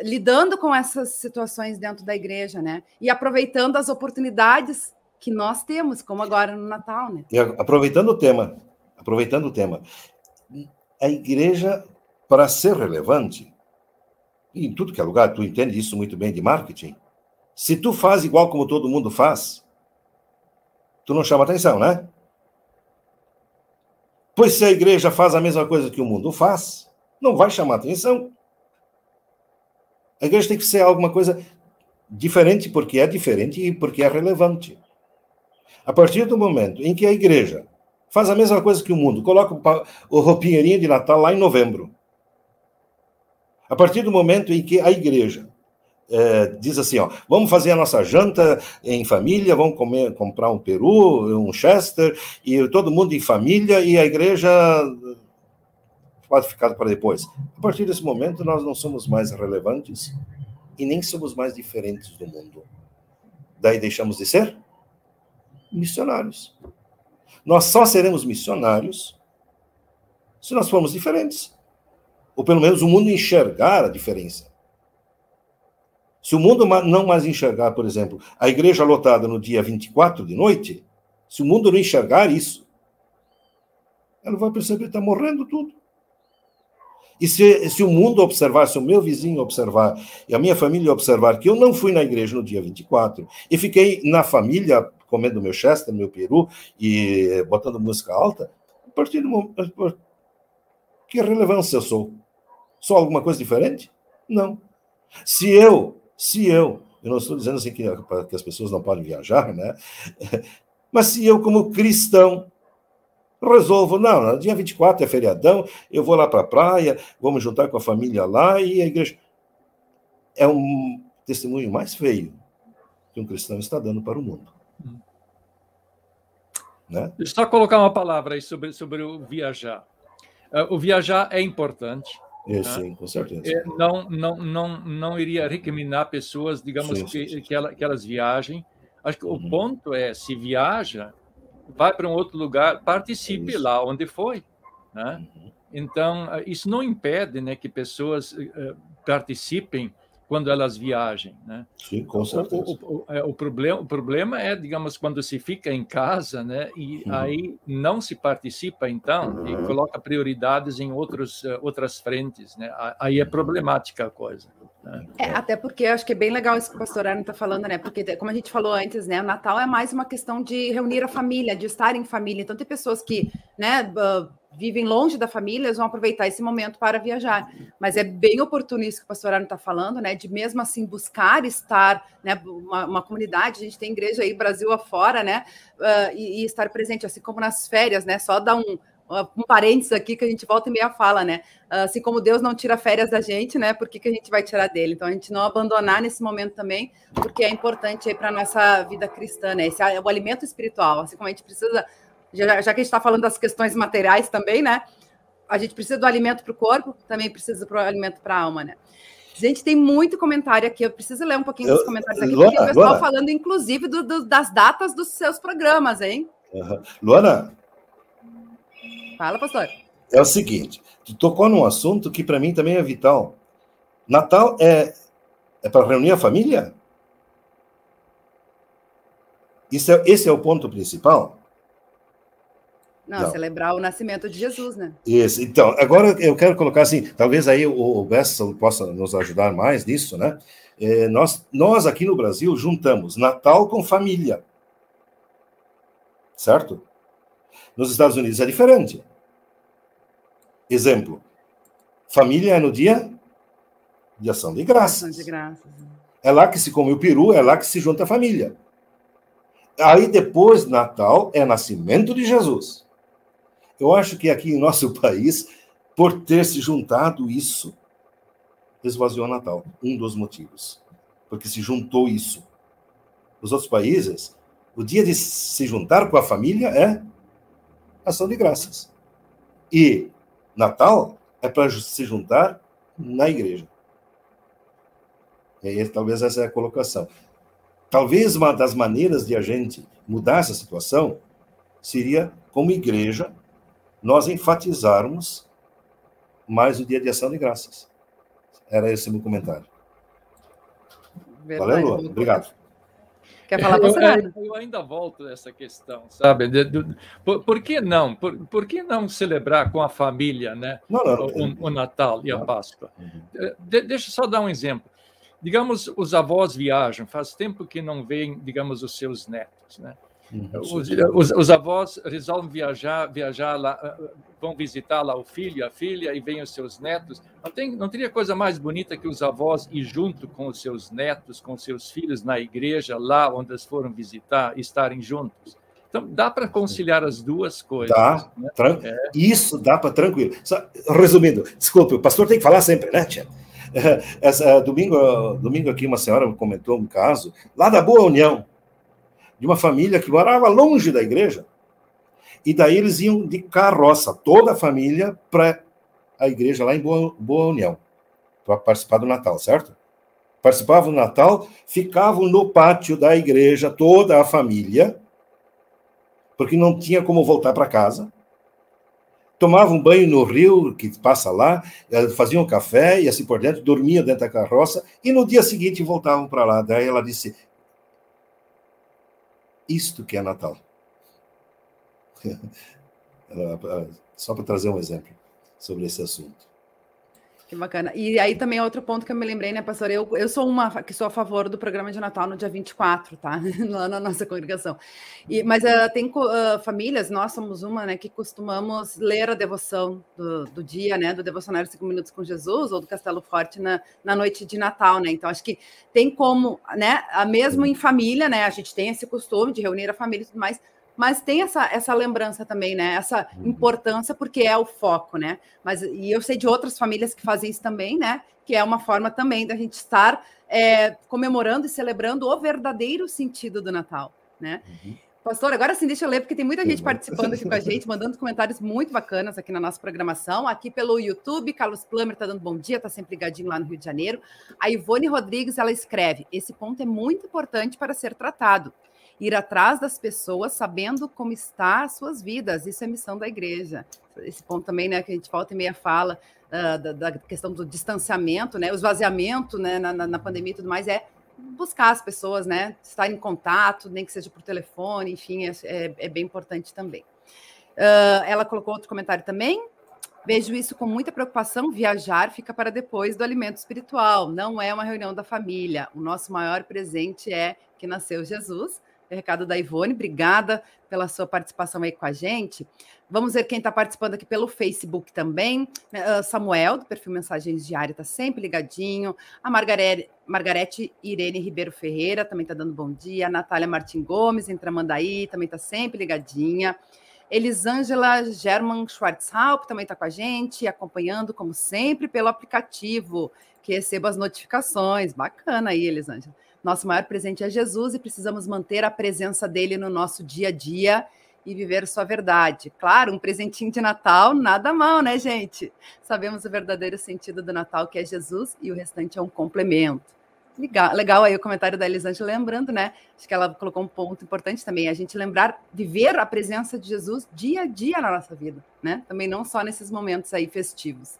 lidando com essas situações dentro da igreja, né? E aproveitando as oportunidades que nós temos, como agora no Natal, né? E aproveitando o tema, aproveitando o tema, a igreja, para ser relevante, em tudo que é lugar, tu entende isso muito bem de marketing. Se tu faz igual como todo mundo faz, tu não chama atenção, né? Pois se a igreja faz a mesma coisa que o mundo faz, não vai chamar atenção. A igreja tem que ser alguma coisa diferente porque é diferente e porque é relevante. A partir do momento em que a igreja faz a mesma coisa que o mundo, coloca o roupinheirinho de Natal lá em novembro, a partir do momento em que a igreja é, diz assim, ó, vamos fazer a nossa janta em família, vamos comer, comprar um peru, um chester, e todo mundo em família, e a igreja pode ficar para depois. A partir desse momento, nós não somos mais relevantes e nem somos mais diferentes do mundo. Daí deixamos de ser missionários. Nós só seremos missionários se nós formos diferentes ou pelo menos o mundo enxergar a diferença. Se o mundo não mais enxergar, por exemplo, a igreja lotada no dia 24 de noite, Se o mundo não enxergar isso, ela vai perceber que está morrendo tudo. E se, se o mundo observar, se o meu vizinho observar, e a minha família observar que eu não fui na igreja no dia 24, e fiquei na família comendo meu chester, meu peru, e botando música alta, a partir do momento. Que relevância eu sou? Sou alguma coisa diferente? Não. Se eu, se eu, eu não estou dizendo assim que, que as pessoas não podem viajar, né? Mas se eu, como cristão, resolvo, não, dia 24 é feriadão, eu vou lá para a praia, me juntar com a família lá e a igreja. É um testemunho mais feio que um cristão está dando para o mundo. Hum. Né? Deixa eu só colocar uma palavra aí sobre, sobre o viajar. Uh, o viajar é importante. É, né? sim, com certeza. É, não, não, não, não iria recriminar pessoas, digamos, sim, sim, sim. Que, que, ela, que, elas viajem. Acho que uhum. o ponto é, se viaja, vai para um outro lugar, participe isso. lá onde foi. Né? Uhum. Então, isso não impede né, que pessoas uh, participem quando elas viajem, né? Sim, com certeza. O, o, o, é, o, problema, o problema é, digamos, quando se fica em casa, né? E uhum. aí não se participa, então, uhum. e coloca prioridades em outros, uh, outras frentes, né? Aí é problemática a coisa. Né? É, até porque eu acho que é bem legal isso que o pastor Arno está falando, né? Porque, como a gente falou antes, né? O Natal é mais uma questão de reunir a família, de estar em família. Então, tem pessoas que, né? Uh, vivem longe da família, eles vão aproveitar esse momento para viajar. Mas é bem oportuno isso que o pastor Arno está falando, né? De mesmo assim buscar estar, né? Uma, uma, comunidade, a gente tem igreja aí Brasil afora, né? Uh, e, e, estar presente, assim como nas férias, né? Só dar um, um parênteses aqui que a gente volta e meia fala, né? Uh, assim como Deus não tira férias da gente, né? Por que, que a gente vai tirar dele? Então a gente não abandonar nesse momento também, porque é importante aí para nossa vida cristã, né? Esse é o alimento espiritual, assim como a gente precisa já, já que a gente está falando das questões materiais também, né? A gente precisa do alimento para o corpo, também precisa do alimento para a alma, né? Gente, tem muito comentário aqui. Eu preciso ler um pouquinho dos comentários aqui, Luana, porque o pessoal Luana. falando, inclusive, do, do, das datas dos seus programas, hein? Uhum. Luana. Fala, pastor. É o seguinte: tu tocou num assunto que para mim também é vital. Natal é, é para reunir a família? Isso é, esse é o ponto principal? Não, não, celebrar o nascimento de Jesus, né? Isso. Então, agora eu quero colocar assim, talvez aí o Bessa possa nos ajudar mais nisso, né? É, nós, nós aqui no Brasil juntamos Natal com família. Certo? Nos Estados Unidos é diferente. Exemplo. Família é no dia de ação de graças. Ação de graças. É lá que se come o peru, é lá que se junta a família. Aí depois, Natal, é nascimento de Jesus. Eu acho que aqui em nosso país, por ter se juntado isso, esvaziou Natal. Um dos motivos. Porque se juntou isso. Nos outros países, o dia de se juntar com a família é ação de graças. E Natal é para se juntar na igreja. E aí, talvez essa é a colocação. Talvez uma das maneiras de a gente mudar essa situação seria, como igreja, nós enfatizarmos mais o dia de ação de graças. Era esse o meu comentário. Verdade, Valeu, Luan. Obrigado. Quer falar você? Eu, eu, ainda volto nessa questão, sabe? De, de, por, por, que não? Por, por, que não celebrar com a família, né? Não, não, o, o, Natal e a Páscoa? Uhum. De, deixa eu só dar um exemplo. Digamos, os avós viajam, faz tempo que não veem, digamos, os seus netos, né? Uhum. Os, os, os, avós resolvem viajar, viajar lá, vão visitar lá o filho, a filha, e vêm os seus netos. Não, tem, não teria coisa mais bonita que os avós ir junto com os seus netos, com os seus filhos na igreja, lá onde eles foram visitar, estarem juntos. Então, dá para conciliar as duas coisas. Dá, né? é. isso dá para tranquilo. Só, resumindo, desculpe, o pastor tem que falar sempre, né, tia? Essa, domingo, domingo aqui uma senhora comentou um caso lá da Boa União, de uma família que morava longe da igreja. E daí eles iam de carroça, toda a família, para a igreja lá em Boa, Boa União, para participar do Natal, certo? Participavam do Natal, ficavam no pátio da igreja, toda a família, porque não tinha como voltar para casa. Tomavam banho no rio que passa lá, eh, faziam café e assim por dentro, dormiam dentro da carroça e no dia seguinte voltavam para lá. Daí ela disse: isto que é Natal. Só para trazer um exemplo sobre esse assunto. Que bacana. E aí também é outro ponto que eu me lembrei, né, pastor? Eu, eu sou uma que sou a favor do programa de Natal no dia 24, tá? Lá na nossa congregação. E, mas uh, tem uh, famílias, nós somos uma, né, que costumamos ler a devoção do, do dia, né, do Devocionário 5 Minutos com Jesus ou do Castelo Forte na, na noite de Natal, né? Então acho que tem como, né, mesmo em família, né, a gente tem esse costume de reunir a família e tudo mais, mas tem essa, essa lembrança também, né? Essa uhum. importância, porque é o foco, né? Mas e eu sei de outras famílias que fazem isso também, né? Que é uma forma também da gente estar é, comemorando e celebrando o verdadeiro sentido do Natal, né? Uhum. Pastor, agora sim, deixa eu ler, porque tem muita gente participando aqui com a gente, mandando comentários muito bacanas aqui na nossa programação. Aqui pelo YouTube, Carlos Plummer está dando bom dia, está sempre ligadinho lá no Rio de Janeiro. A Ivone Rodrigues, ela escreve: esse ponto é muito importante para ser tratado ir atrás das pessoas sabendo como está as suas vidas. Isso é missão da igreja. Esse ponto também, né, que a gente volta e meia fala uh, da, da, questão do distanciamento, né, o esvaziamento, né, na, na, pandemia e tudo mais, é buscar as pessoas, né, estar em contato, nem que seja por telefone, enfim, é, é, é bem importante também. Uh, ela colocou outro comentário também. Vejo isso com muita preocupação. Viajar fica para depois do alimento espiritual. Não é uma reunião da família. O nosso maior presente é que nasceu Jesus recado da Ivone, obrigada pela sua participação aí com a gente. Vamos ver quem está participando aqui pelo Facebook também. Uh, Samuel, do perfil Mensagens Diárias, está sempre ligadinho. A Margarete, Margarete Irene Ribeiro Ferreira também está dando bom dia. A Natália Martin Gomes, em Tramandaí, também está sempre ligadinha. Elisângela German Schwarzhaupt também está com a gente, acompanhando, como sempre, pelo aplicativo, que receba as notificações. Bacana aí, Elisângela. Nosso maior presente é Jesus e precisamos manter a presença dele no nosso dia a dia e viver sua verdade. Claro, um presentinho de Natal, nada mal, né, gente? Sabemos o verdadeiro sentido do Natal, que é Jesus, e o restante é um complemento. Legal, legal aí o comentário da Elisângela, lembrando, né? Acho que ela colocou um ponto importante também, a gente lembrar, viver a presença de Jesus dia a dia na nossa vida, né? Também não só nesses momentos aí festivos.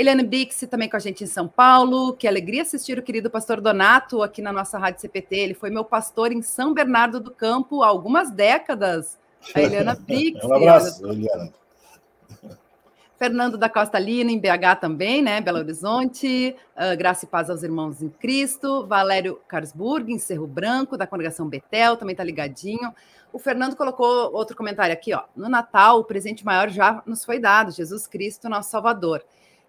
Eliane Bix também com a gente em São Paulo. Que alegria assistir o querido pastor Donato aqui na nossa Rádio CPT. Ele foi meu pastor em São Bernardo do Campo há algumas décadas. A Eliana Bix. um abraço, Eliana. Fernando da Costa Lina, em BH também, né? Belo Horizonte. Uh, graça e paz aos irmãos em Cristo. Valério Carsburg, em Cerro Branco, da congregação Betel, também está ligadinho. O Fernando colocou outro comentário aqui, ó. No Natal, o presente maior já nos foi dado, Jesus Cristo, nosso Salvador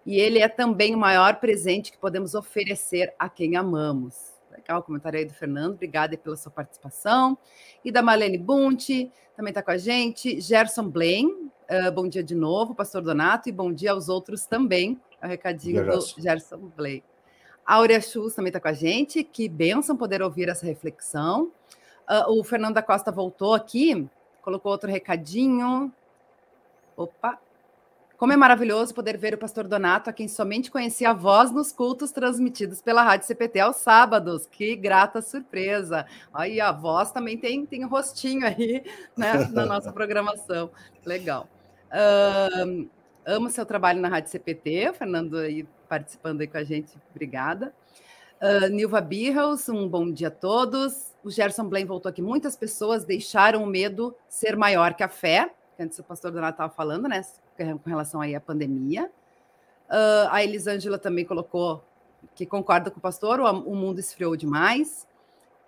e ele é também o maior presente que podemos oferecer a quem amamos. Legal o comentário aí do Fernando, obrigada pela sua participação. E da Marlene Bunte, também está com a gente. Gerson Blaine, uh, bom dia de novo, pastor Donato, e bom dia aos outros também. É o recadinho do Gerson Blaine. A Aurea Schultz também está com a gente, que benção poder ouvir essa reflexão. Uh, o Fernando da Costa voltou aqui, colocou outro recadinho. Opa, como é maravilhoso poder ver o pastor Donato, a quem somente conhecia a voz nos cultos transmitidos pela Rádio CPT aos sábados. Que grata surpresa. Aí a voz também tem, tem um rostinho aí né, na nossa programação. Legal. Uh, amo seu trabalho na Rádio CPT, o Fernando aí participando aí com a gente, obrigada. Uh, Nilva Birros, um bom dia a todos. O Gerson Blaine voltou aqui. Muitas pessoas deixaram o medo ser maior que a fé, que antes o pastor Donato estava falando, né? Com relação aí à pandemia. Uh, a Elisângela também colocou que concorda com o pastor, o, o mundo esfriou demais.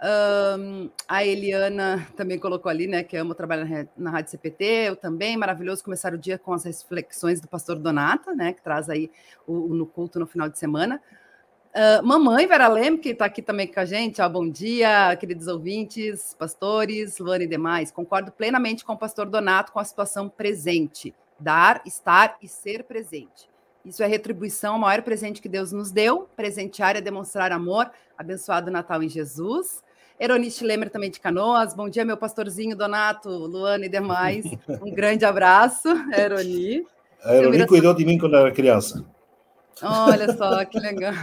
Um, a Eliana também colocou ali, né, que amo trabalhar na, na Rádio CPT, eu também, maravilhoso começar o dia com as reflexões do pastor Donato, né, que traz aí o, o no culto no final de semana. Uh, mamãe Vera Leme, que está aqui também com a gente, ó, bom dia, queridos ouvintes, pastores, Luane e demais. Concordo plenamente com o pastor Donato com a situação presente dar, estar e ser presente. Isso é retribuição, o maior presente que Deus nos deu. Presentear é demonstrar amor. Abençoado Natal em Jesus. Eronice Lemer também de Canoas. Bom dia, meu pastorzinho Donato, Luana e demais. Um grande abraço, Eroni. A Eroni cuidou de mim quando era criança. Olha só, que legal.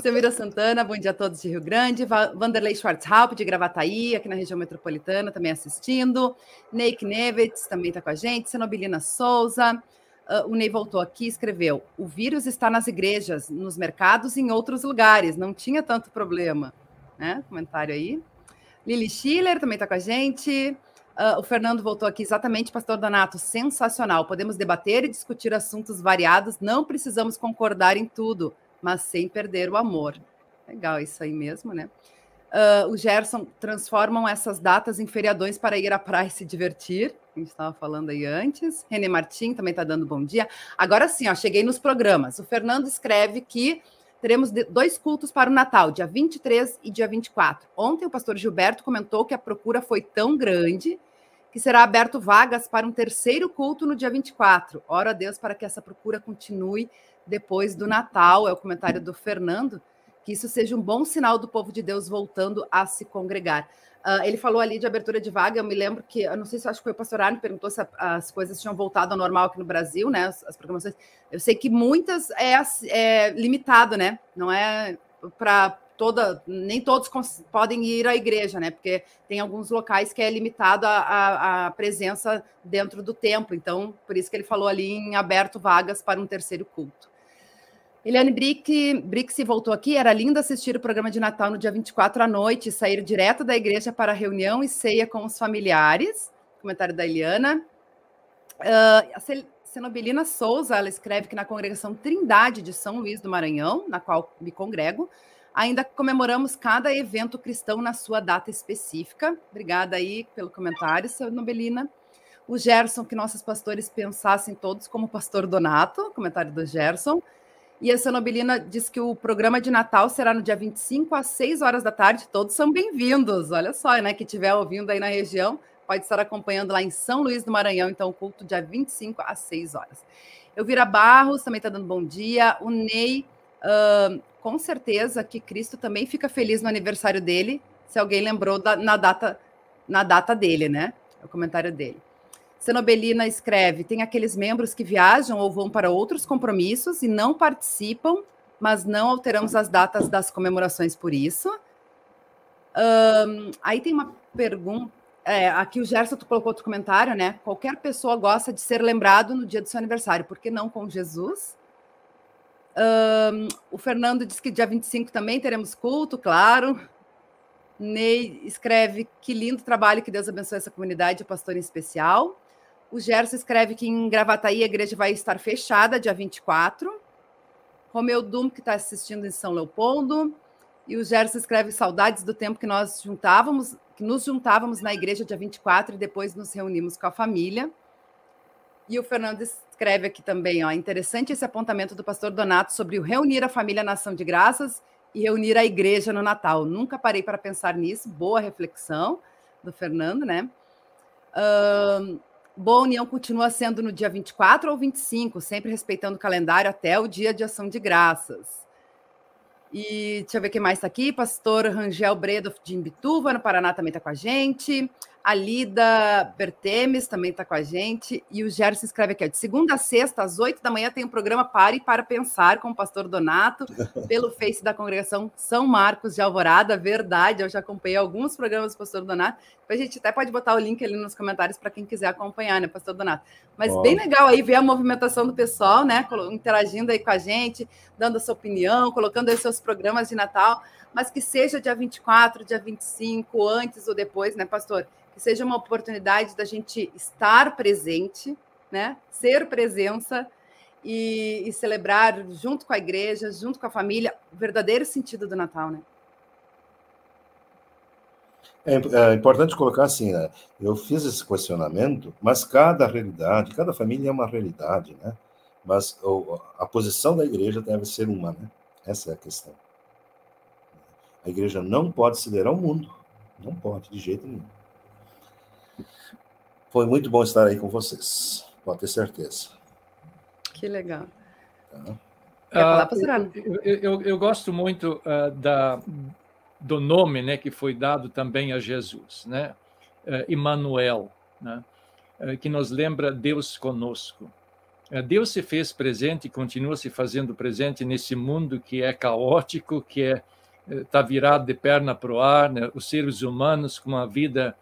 Selmira Santana, bom dia a todos de Rio Grande. Vanderlei Schwarzhaupt, de Gravataí, aqui na região metropolitana, também assistindo. Neik Nevitz também está com a gente. Senobilina Souza. Uh, o Ney voltou aqui e escreveu: o vírus está nas igrejas, nos mercados e em outros lugares. Não tinha tanto problema. Né? Comentário aí. Lili Schiller também está com a gente. Uh, o Fernando voltou aqui, exatamente, Pastor Donato, sensacional. Podemos debater e discutir assuntos variados, não precisamos concordar em tudo, mas sem perder o amor. Legal isso aí mesmo, né? Uh, o Gerson transformam essas datas em feriadões para ir à praia e se divertir. A gente estava falando aí antes. René Martim também está dando bom dia. Agora sim, ó, cheguei nos programas. O Fernando escreve que teremos dois cultos para o Natal, dia 23 e dia 24. Ontem o pastor Gilberto comentou que a procura foi tão grande que será aberto vagas para um terceiro culto no dia 24. Ora a Deus para que essa procura continue depois do Natal, é o comentário do Fernando, que isso seja um bom sinal do povo de Deus voltando a se congregar. Uh, ele falou ali de abertura de vaga, eu me lembro que, eu não sei se acho que foi o pastor Arne perguntou se a, as coisas tinham voltado ao normal aqui no Brasil, né, as, as programações. Eu sei que muitas é, é limitado, né, não é para toda, nem todos podem ir à igreja, né? Porque tem alguns locais que é limitado a, a, a, presença dentro do templo. Então, por isso que ele falou ali em aberto vagas para um terceiro culto. Eliane Brick, Brixi voltou aqui. Era lindo assistir o programa de Natal no dia 24 à noite, sair direto da igreja para reunião e ceia com os familiares. Comentário da Eliana. Uh, a Cenobilina Souza, ela escreve que na congregação Trindade de São Luís do Maranhão, na qual me congrego, Ainda comemoramos cada evento cristão na sua data específica. Obrigada aí pelo comentário, seu Nobelina. O Gerson, que nossos pastores pensassem todos como pastor Donato, comentário do Gerson. E a seu Nobelina diz que o programa de Natal será no dia 25 às 6 horas da tarde. Todos são bem-vindos. Olha só, né? Que estiver ouvindo aí na região, pode estar acompanhando lá em São Luís do Maranhão, então, o culto dia 25 às 6 horas. Elvira Barros também está dando bom dia. O Ney uh, com certeza que Cristo também fica feliz no aniversário dele, se alguém lembrou da, na, data, na data dele, né? É o comentário dele. Senobelina escreve: tem aqueles membros que viajam ou vão para outros compromissos e não participam, mas não alteramos as datas das comemorações por isso. Um, aí tem uma pergunta. É, aqui o Gerson colocou outro comentário, né? Qualquer pessoa gosta de ser lembrado no dia do seu aniversário, por que não com Jesus? Um, o Fernando diz que dia 25 também teremos culto, claro. Ney escreve que lindo trabalho, que Deus abençoe essa comunidade, o pastor em especial. O Gerson escreve que em Gravataí a igreja vai estar fechada dia 24. Romeu Dum, que está assistindo em São Leopoldo. E o Gerson escreve saudades do tempo que nós juntávamos, que nos juntávamos na igreja dia 24 e depois nos reunimos com a família. E o Fernando escreve aqui também, ó, interessante esse apontamento do pastor Donato sobre o reunir a família na ação de graças e reunir a igreja no Natal. Nunca parei para pensar nisso. Boa reflexão do Fernando, né? Uh, boa união continua sendo no dia 24 ou 25, sempre respeitando o calendário até o dia de ação de graças. E deixa eu ver quem mais está aqui. Pastor Rangel Bredo de Imbituva, no Paraná, também está com a gente. A Lida Bertemes também está com a gente. E o Gerson escreve aqui: ó, de segunda a sexta, às oito da manhã, tem o um programa Pare para Pensar com o pastor Donato, pelo Face da congregação São Marcos de Alvorada. Verdade, eu já acompanhei alguns programas do pastor Donato. Depois a gente até pode botar o link ali nos comentários para quem quiser acompanhar, né, pastor Donato? Mas bem legal aí ver a movimentação do pessoal, né? Interagindo aí com a gente, dando a sua opinião, colocando aí seus programas de Natal, mas que seja dia 24, dia 25, antes ou depois, né, pastor? Seja uma oportunidade da gente estar presente, né? Ser presença e, e, celebrar junto com a igreja, junto com a família, o verdadeiro sentido do Natal, né? É, é importante colocar assim, né? Eu fiz esse questionamento, mas cada realidade, cada família é uma realidade, né? Mas a posição da igreja deve ser uma, né? Essa é a questão. A igreja não pode liderar o mundo, não pode de jeito nenhum. Foi muito bom estar aí com vocês, pode ter certeza. Que legal. Tá. Uh, eu, eu, eu, gosto muito uh, da, do nome né, que foi dado também a Jesus, né? Uh, Emmanuel, né? Uh, que nos lembra Deus conosco. Deus se fez presente e continua se fazendo presente nesse mundo que é caótico, que é está virado de perna para o ar, né? os seres humanos com uma vida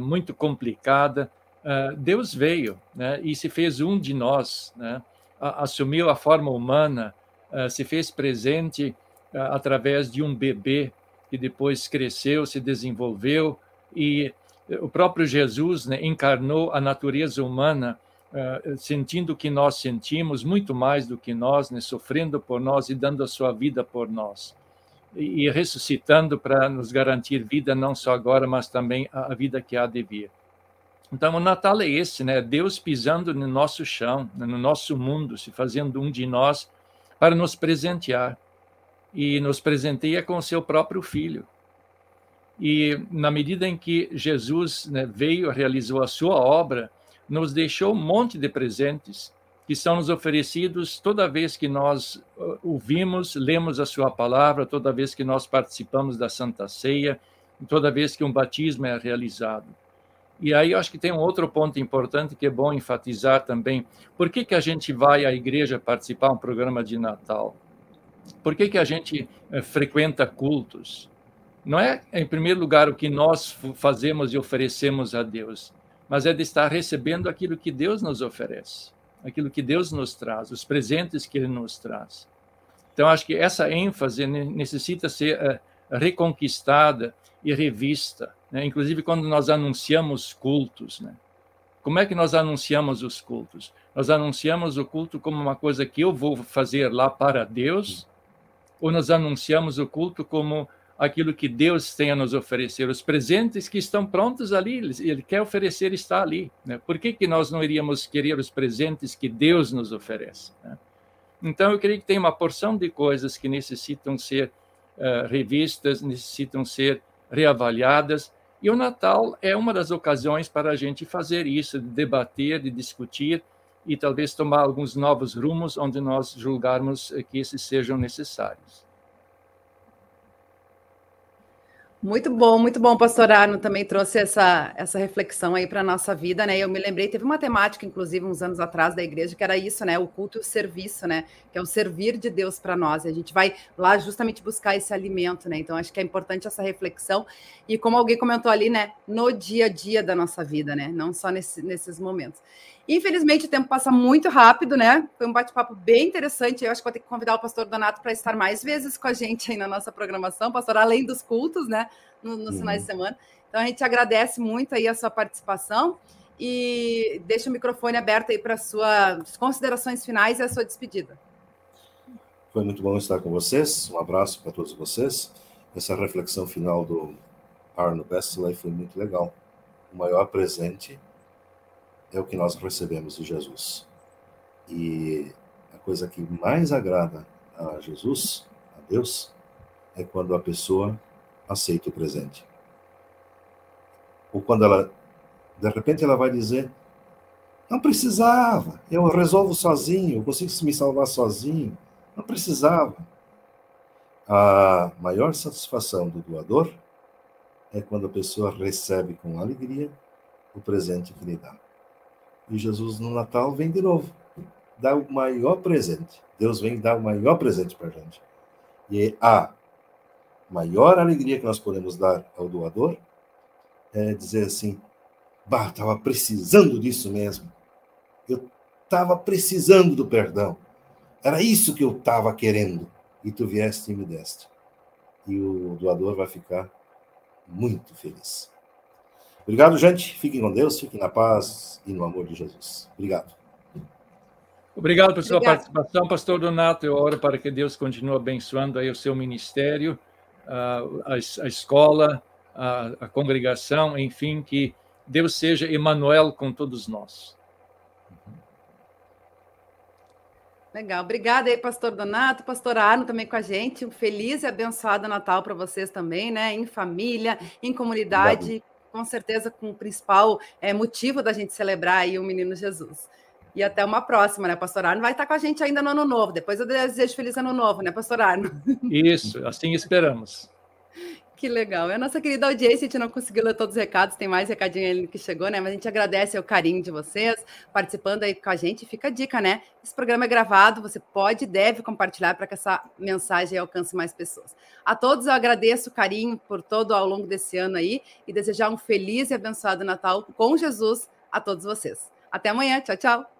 muito complicada, ah, Deus veio né, e se fez um de nós, né, assumiu a forma humana, uh, se fez presente através de um bebê que depois cresceu, se desenvolveu e o próprio Jesus né, encarnou a natureza humana, sentindo o que nós sentimos, muito mais do que nós, né, sofrendo por nós e dando a sua vida por nós. E, ressuscitando para nos garantir vida, não só agora, mas também a vida que há de vir. Então, o Natal é esse, né? Deus pisando no nosso chão, no nosso mundo, se fazendo um de nós para nos presentear. E nos presenteia com o seu próprio filho. E na medida em que Jesus né, veio, realizou a sua obra, nos deixou um monte de presentes que são nos oferecidos toda vez que nós uh, ouvimos, lemos a sua palavra, toda vez que nós participamos da Santa Ceia, toda vez que um batismo é realizado. E aí eu acho que tem um outro ponto importante que é bom enfatizar também. Por que, que a gente vai à igreja participar um programa de Natal? Por que, que a gente eh, frequenta cultos? Não é, em primeiro lugar, o que nós fazemos e oferecemos a Deus, mas é de estar recebendo aquilo que Deus nos oferece, aquilo que Deus nos traz, os presentes que Ele nos traz. Então, acho que essa ênfase necessita ser uh, reconquistada e revista, né? inclusive quando nós anunciamos cultos. Né? Como é que nós anunciamos os cultos? Nós anunciamos o culto como uma coisa que eu vou fazer lá para Deus, ou nós anunciamos o culto como aquilo que Deus tem a nos oferecer, os presentes que estão prontos ali, Ele quer oferecer está ali. Né? Por que, que nós não iríamos querer os presentes que Deus nos oferece? Né? Então, eu creio que tem uma porção de coisas que necessitam ser uh, revistas, necessitam ser reavaliadas, e o Natal é uma das ocasiões para a gente fazer isso, de debater, de discutir e talvez tomar alguns novos rumos onde nós julgarmos que esses sejam necessários. Muito bom, muito bom, pastor Arno também trouxe essa, essa reflexão aí para a nossa vida, né? Eu me lembrei, teve uma temática, inclusive, uns anos atrás da igreja, que era isso, né? O culto e o serviço, né? Que é o servir de Deus para nós. E a gente vai lá justamente buscar esse alimento, né? Então, acho que é importante essa reflexão. E como alguém comentou ali, né? No dia a dia da nossa vida, né? Não só nesse, nesses momentos. Infelizmente, o tempo passa muito rápido, né? Foi um bate-papo bem interessante. Eu acho que vou ter que convidar o pastor Donato para estar mais vezes com a gente aí na nossa programação, pastor, além dos cultos, né? Nos, nos uhum. finais de semana. Então, a gente agradece muito aí a sua participação e deixa o microfone aberto aí para suas considerações finais e a sua despedida. Foi muito bom estar com vocês. Um abraço para todos vocês. Essa reflexão final do Arno Bestley foi muito legal. O maior presente é o que nós recebemos de Jesus. E a coisa que mais agrada a Jesus, a Deus, é quando a pessoa aceita o presente. Ou quando ela, de repente, ela vai dizer: Não precisava, eu resolvo sozinho, eu consigo me salvar sozinho, não precisava. A maior satisfação do doador é quando a pessoa recebe com alegria o presente que lhe dá. E Jesus no Natal vem de novo, dá o maior presente. Deus vem dar o maior presente para a gente. E a maior alegria que nós podemos dar ao doador é dizer assim: Bah, estava precisando disso mesmo. Eu estava precisando do perdão. Era isso que eu estava querendo. E tu vieste e me deste. E o doador vai ficar muito feliz. Obrigado, gente. Fiquem com Deus, fiquem na paz e no amor de Jesus. Obrigado. Obrigado por sua Obrigado. participação, pastor Donato. Eu oro para que Deus continue abençoando aí o seu ministério, a, a escola, a, a, congregação, enfim, que Deus seja Emmanuel com todos nós. Legal, obrigada aí, pastor Donato, pastor Arno também com a gente. Um feliz e abençoado Natal para vocês também, né? Em família, em comunidade. Obrigado com certeza com o principal é, motivo da gente celebrar aí o Menino Jesus. E até uma próxima, né, Pastor Arno? Vai estar com a gente ainda no Ano Novo. Depois eu desejo feliz Ano Novo, né, Pastor Arno? Isso, assim esperamos. Que legal. É a nossa querida audiência, a gente não conseguiu ler todos os recados, tem mais recadinho aí que chegou, né? Mas a gente agradece o carinho de vocês participando aí com a gente. Fica a dica, né? Esse programa é gravado, você pode e deve compartilhar para que essa mensagem alcance mais pessoas. A todos eu agradeço o carinho por todo ao longo desse ano aí e desejar um feliz e abençoado Natal com Jesus a todos vocês. Até amanhã. Tchau, tchau.